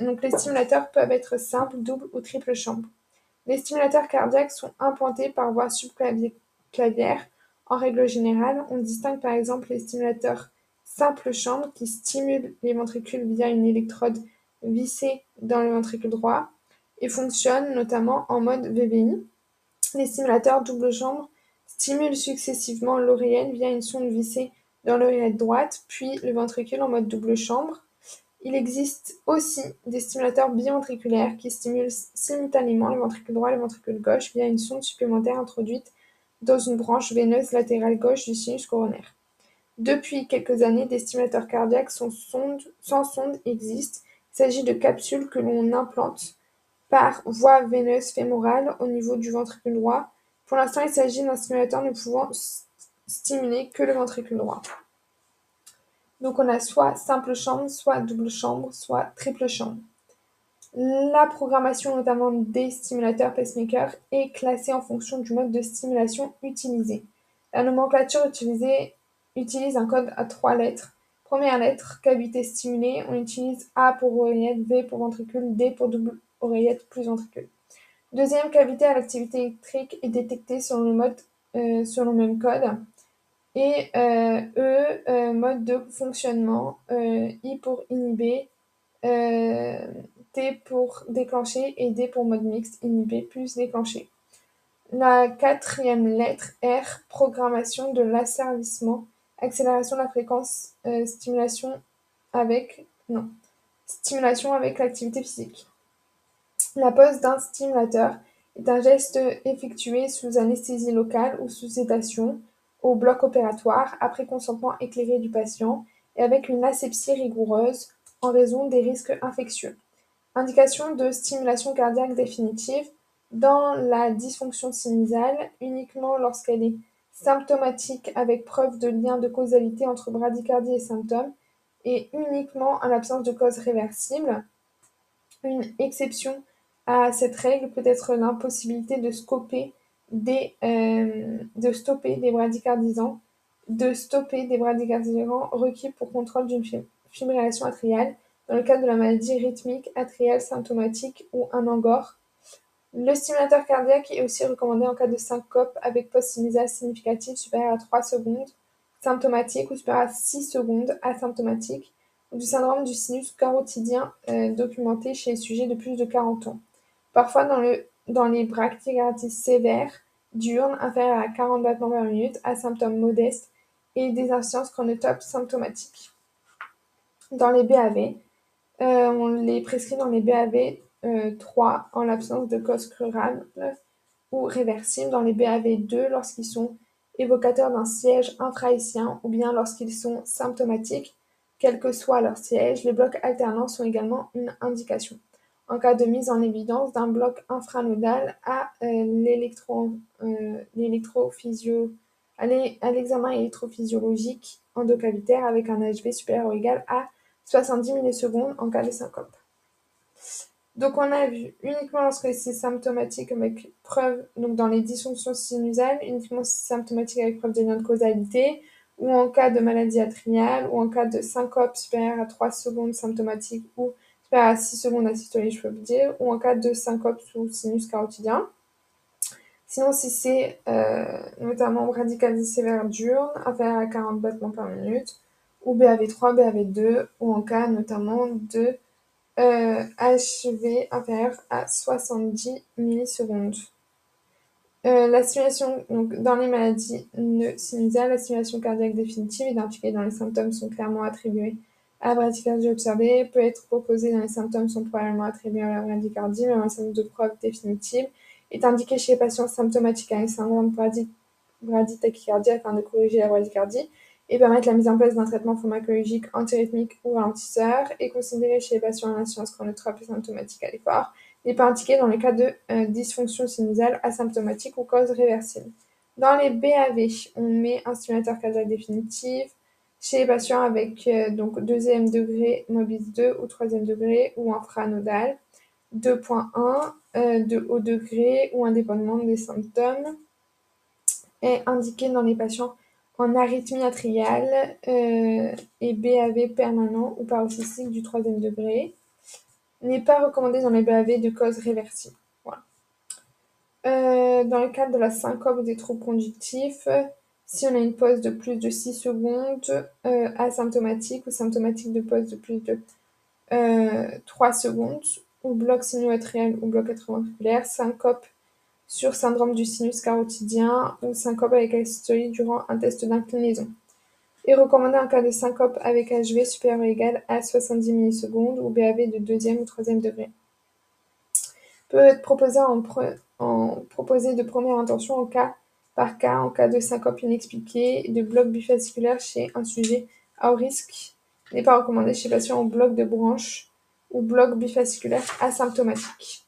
Speaker 1: donc les stimulateurs peuvent être simples, doubles ou triple chambre. Les stimulateurs cardiaques sont implantés par voie subclavière. En règle générale, on distingue par exemple les stimulateurs simple chambre qui stimulent les ventricules via une électrode vissée dans le ventricule droit et fonctionnent notamment en mode VVI. Les stimulateurs double chambre stimule successivement l'oreillette via une sonde vissée dans l'oreillette droite, puis le ventricule en mode double chambre. Il existe aussi des stimulateurs biventriculaires qui stimulent simultanément le ventricule droit et le ventricule gauche via une sonde supplémentaire introduite dans une branche veineuse latérale gauche du sinus coronaire. Depuis quelques années, des stimulateurs cardiaques sans sonde, existent. Il s'agit de capsules que l'on implante par voie veineuse fémorale au niveau du ventricule droit pour l'instant, il s'agit d'un stimulateur ne pouvant stimuler que le ventricule droit. Donc on a soit simple chambre, soit double chambre, soit triple chambre. La programmation notamment des stimulateurs pacemaker est classée en fonction du mode de stimulation utilisé. La nomenclature utilisée utilise un code à trois lettres. Première lettre, cavité stimulée, on utilise A pour oreillette, V pour ventricule, D pour double oreillette plus ventricule. Deuxième cavité à l'activité électrique est détectée sur le, mode, euh, sur le même code. Et euh, E, euh, mode de fonctionnement, I pour inhiber, T pour déclencher et D pour mode mixte, inhiber plus déclencher. La quatrième lettre, R, programmation de l'asservissement, accélération de la fréquence, stimulation avec, non, stimulation avec l'activité physique. La pose d'un stimulateur est un geste effectué sous anesthésie locale ou sous sédation, au bloc opératoire, après consentement éclairé du patient et avec une asepsie rigoureuse en raison des risques infectieux. Indication de stimulation cardiaque définitive dans la dysfonction sinusale uniquement lorsqu'elle est symptomatique avec preuve de lien de causalité entre bradycardie et symptômes et uniquement en l'absence de cause réversible. Une exception à cette règle peut être l'impossibilité de euh, de stopper des bradycardisants, de stopper des bradycardisants requis pour contrôle d'une fibrillation atriale dans le cas de la maladie rythmique atriale symptomatique ou un angor. Le stimulateur cardiaque est aussi recommandé en cas de syncope avec post-sinusale significative supérieure à 3 secondes symptomatique ou supérieure à 6 secondes asymptomatique ou du syndrome du sinus carotidien euh, documenté chez les sujets de plus de 40 ans. Parfois dans, les brachycardies sévères, diurnes, inférieures à 40 battements par minute, à symptômes modestes et des insuffisances chronotopes symptomatiques. Dans les BAV, on les prescrit dans les BAV 3 euh, en l'absence de cause crurale ou réversible, dans les BAV 2 lorsqu'ils sont évocateurs d'un siège infraétien ou bien lorsqu'ils sont symptomatiques, quel que soit leur siège, les blocs alternants sont également une indication. En cas de mise en évidence d'un bloc infranodal euh, à l'examen électrophysiologique endocavitaire avec un HV supérieur ou égal à 70 millisecondes en cas de syncope. Donc on a vu uniquement lorsque c'est symptomatique avec preuve, donc dans les dysfonctions sinusales, uniquement symptomatique avec preuve de lien de causalité, ou en cas de maladie atriale, ou en cas de syncope supérieure à 3 secondes symptomatique ou supérieure à 6 secondes asystolie, je peux vous dire, ou en cas de syncope sous sinus carotidien. Sinon, si c'est euh, notamment bradycardie sévère diurne, inférieure à 40 battements par minute, ou BAV3, BAV2, ou en cas notamment de euh, HV inférieur à 70 millisecondes. Euh, la donc dans les maladies sinusales, la stimulation cardiaque définitive identifiée dans les symptômes sont clairement attribuées à la bradycardie observée, peut être proposée dans les symptômes sont probablement attribués à la bradycardie, mais un certain de preuve définitive est indiqué chez les patients symptomatiques avec syndrome braditachycardie afin de corriger la bradycardie et permettre la mise en place d'un traitement pharmacologique antirythmique ou ralentisseur et considéré chez les patients en insuffisance chronotrope et symptomatique à l'effort. n'est pas indiqué dans les cas de euh, dysfonction sinusale asymptomatique ou cause réversible. Dans les BAV, on met un stimulateur cardiaque définitif chez les patients avec euh, donc deuxième degré MOBIS 2 ou troisième degré ou infranodal. 2.1 euh, de haut degré ou indépendamment des symptômes est indiqué dans les patients en arythmie atriale euh, et BAV permanent ou paroxystique du troisième degré. N'est pas recommandé dans les BAV de cause réversible. Euh, dans le cadre de la syncope des troubles conductifs, si on a une pause de plus de 6 secondes, asymptomatique ou symptomatique de pause de plus de 3 secondes, ou bloc sino-atrial ou bloc atrioventriculaire, syncope sur syndrome du sinus carotidien ou syncope avec asystolie durant un test d'inclinaison. Est recommandé en cas de syncope avec HV supérieur ou égal à 70 millisecondes ou BAV de deuxième ou troisième degré. Peut être proposé, en, de première intention en cas par cas en cas de syncope inexpliquée de bloc bifasculaire chez un sujet à haut risque. N'est pas recommandé chez patient en bloc de branche ou bloc bifasculaire asymptomatique.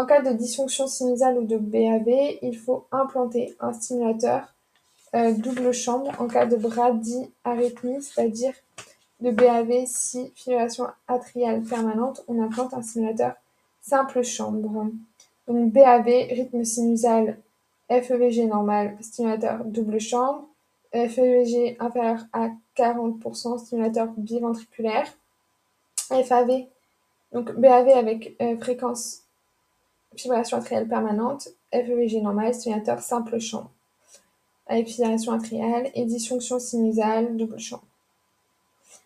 Speaker 1: En cas de dysfonction sinusale ou de BAV, il faut implanter un stimulateur euh, double chambre en cas de bradyarrhythmie, c'est-à-dire de BAV si fibrillation atriale permanente, on implante un stimulateur simple chambre. Donc BAV, rythme sinusal, FEVG normal, stimulateur double chambre, FEVG inférieur à 40%, stimulateur biventriculaire. FAV, donc BAV avec euh, fréquence fibrillation atriale permanente, FEVG normal, stimulateur simple champ, avec fibrillation atriale et dysfonction sinusale double champ.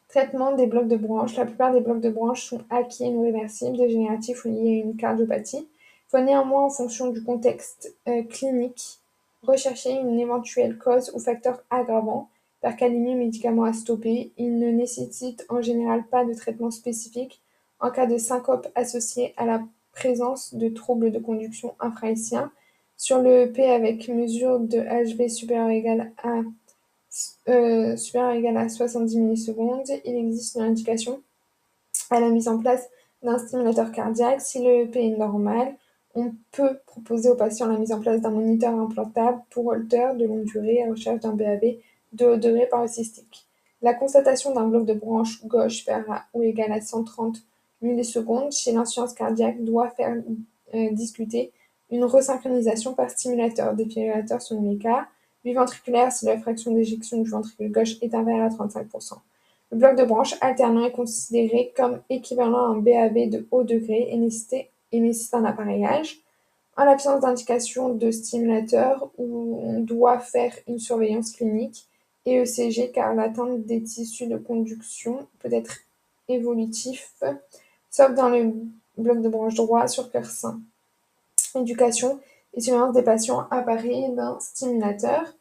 Speaker 1: Traitement des blocs de branche. La plupart des blocs de branche sont acquis et non réversibles, dégénératifs ou liés à une cardiopathie. Il faut néanmoins, en fonction du contexte euh, clinique, rechercher une éventuelle cause ou facteur aggravant par calémie médicament à stopper. Il ne nécessite en général pas de traitement spécifique en cas de syncope associée à la présence de troubles de conduction infraessiens. Sur le EP avec mesure de HV supérieur égal à, euh, égal à 70 millisecondes, il existe une indication à la mise en place d'un stimulateur cardiaque. Si le EP est normal, on peut proposer au patient la mise en place d'un moniteur implantable pour holter de longue durée à recherche d'un BAV de haut degré paroxystique. La constatation d'un bloc de branche gauche supérieur ou égal à 130 millisecondes chez l'insuffisance cardiaque doit faire euh, discuter une resynchronisation par stimulateur défibrillateur selon les cas, biventriculaire si la fraction d'éjection du ventricule gauche est inférieure à 35%. Le bloc de branche alternant est considéré comme équivalent à un BAV de haut degré et nécessite, un appareillage. En l'absence d'indication de stimulateur, on doit faire une surveillance clinique, et ECG car l'atteinte des tissus de conduction peut être évolutif, sauf dans le bloc de branche droit sur cœur sain. Éducation et surveillance des patients appareillés d'un stimulateur.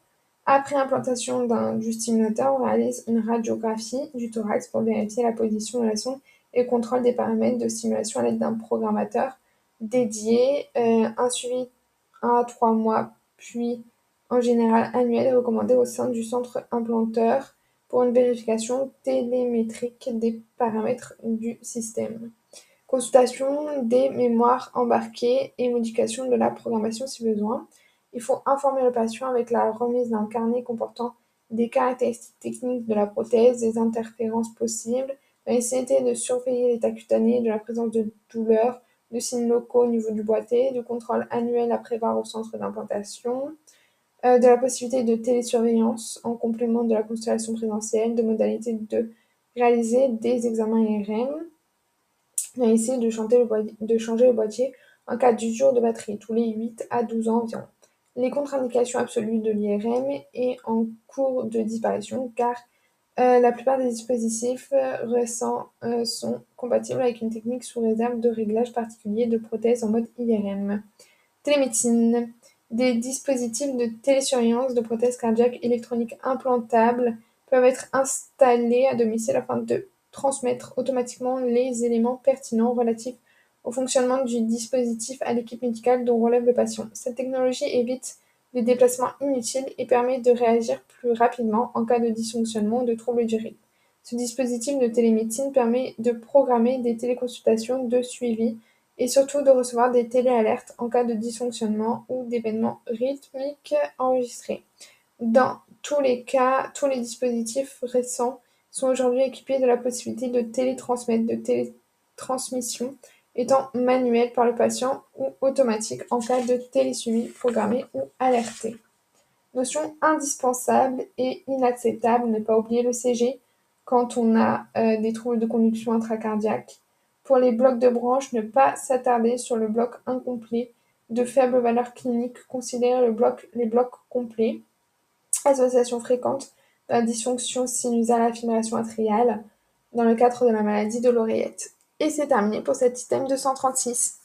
Speaker 1: Après implantation du stimulateur, on réalise une radiographie du thorax pour vérifier la position de la sonde et contrôle des paramètres de stimulation à l'aide d'un programmateur dédié. Euh, un suivi 1 à 3 mois, puis en général annuel, est recommandé au sein du centre implanteur pour une vérification télémétrique des paramètres du système. Consultation des mémoires embarquées et modification de la programmation si besoin. Il faut informer le patient avec la remise d'un carnet comportant des caractéristiques techniques de la prothèse, des interférences possibles, la nécessité de surveiller l'état cutané, de la présence de douleurs, de signes locaux au niveau du boîtier, de contrôle annuel à prévoir au centre d'implantation, euh, de la possibilité de télésurveillance en complément de la constellation présentielle, de modalités de réaliser des examens IRM, la nécessité de, de changer le boîtier en cas d'usure de batterie tous les 8 à 12 ans environ. Les contre-indications absolues de l'IRM est en cours de disparition car euh, la plupart des dispositifs récents euh, sont compatibles avec une technique sous réserve de réglage particulier de prothèses en mode IRM. Télémédecine. Des dispositifs de télésurveillance de prothèses cardiaques électroniques implantables peuvent être installés à domicile afin de transmettre automatiquement les éléments pertinents relatifs au fonctionnement du dispositif à l'équipe médicale dont relève le patient. Cette technologie évite des déplacements inutiles et permet de réagir plus rapidement en cas de dysfonctionnement ou de troubles du rythme. Ce dispositif de télémédecine permet de programmer des téléconsultations de suivi et surtout de recevoir des téléalertes en cas de dysfonctionnement ou d'événements rythmiques enregistrés. Dans tous les cas, tous les dispositifs récents sont aujourd'hui équipés de la possibilité de télétransmettre, de télétransmission étant manuelle par le patient ou automatique en cas de télésuivi programmé ou alerté. Notion indispensable et inacceptable, ne pas oublier le CG quand on a euh, des troubles de conduction intracardiaque. Pour les blocs de branche, ne pas s'attarder sur le bloc incomplet de faible valeur clinique, considérer le bloc, les blocs complets. Association fréquente la dysfonction sinusale à fibrillation atriale dans le cadre de la maladie de l'oreillette. Et c'est terminé pour cet item 236.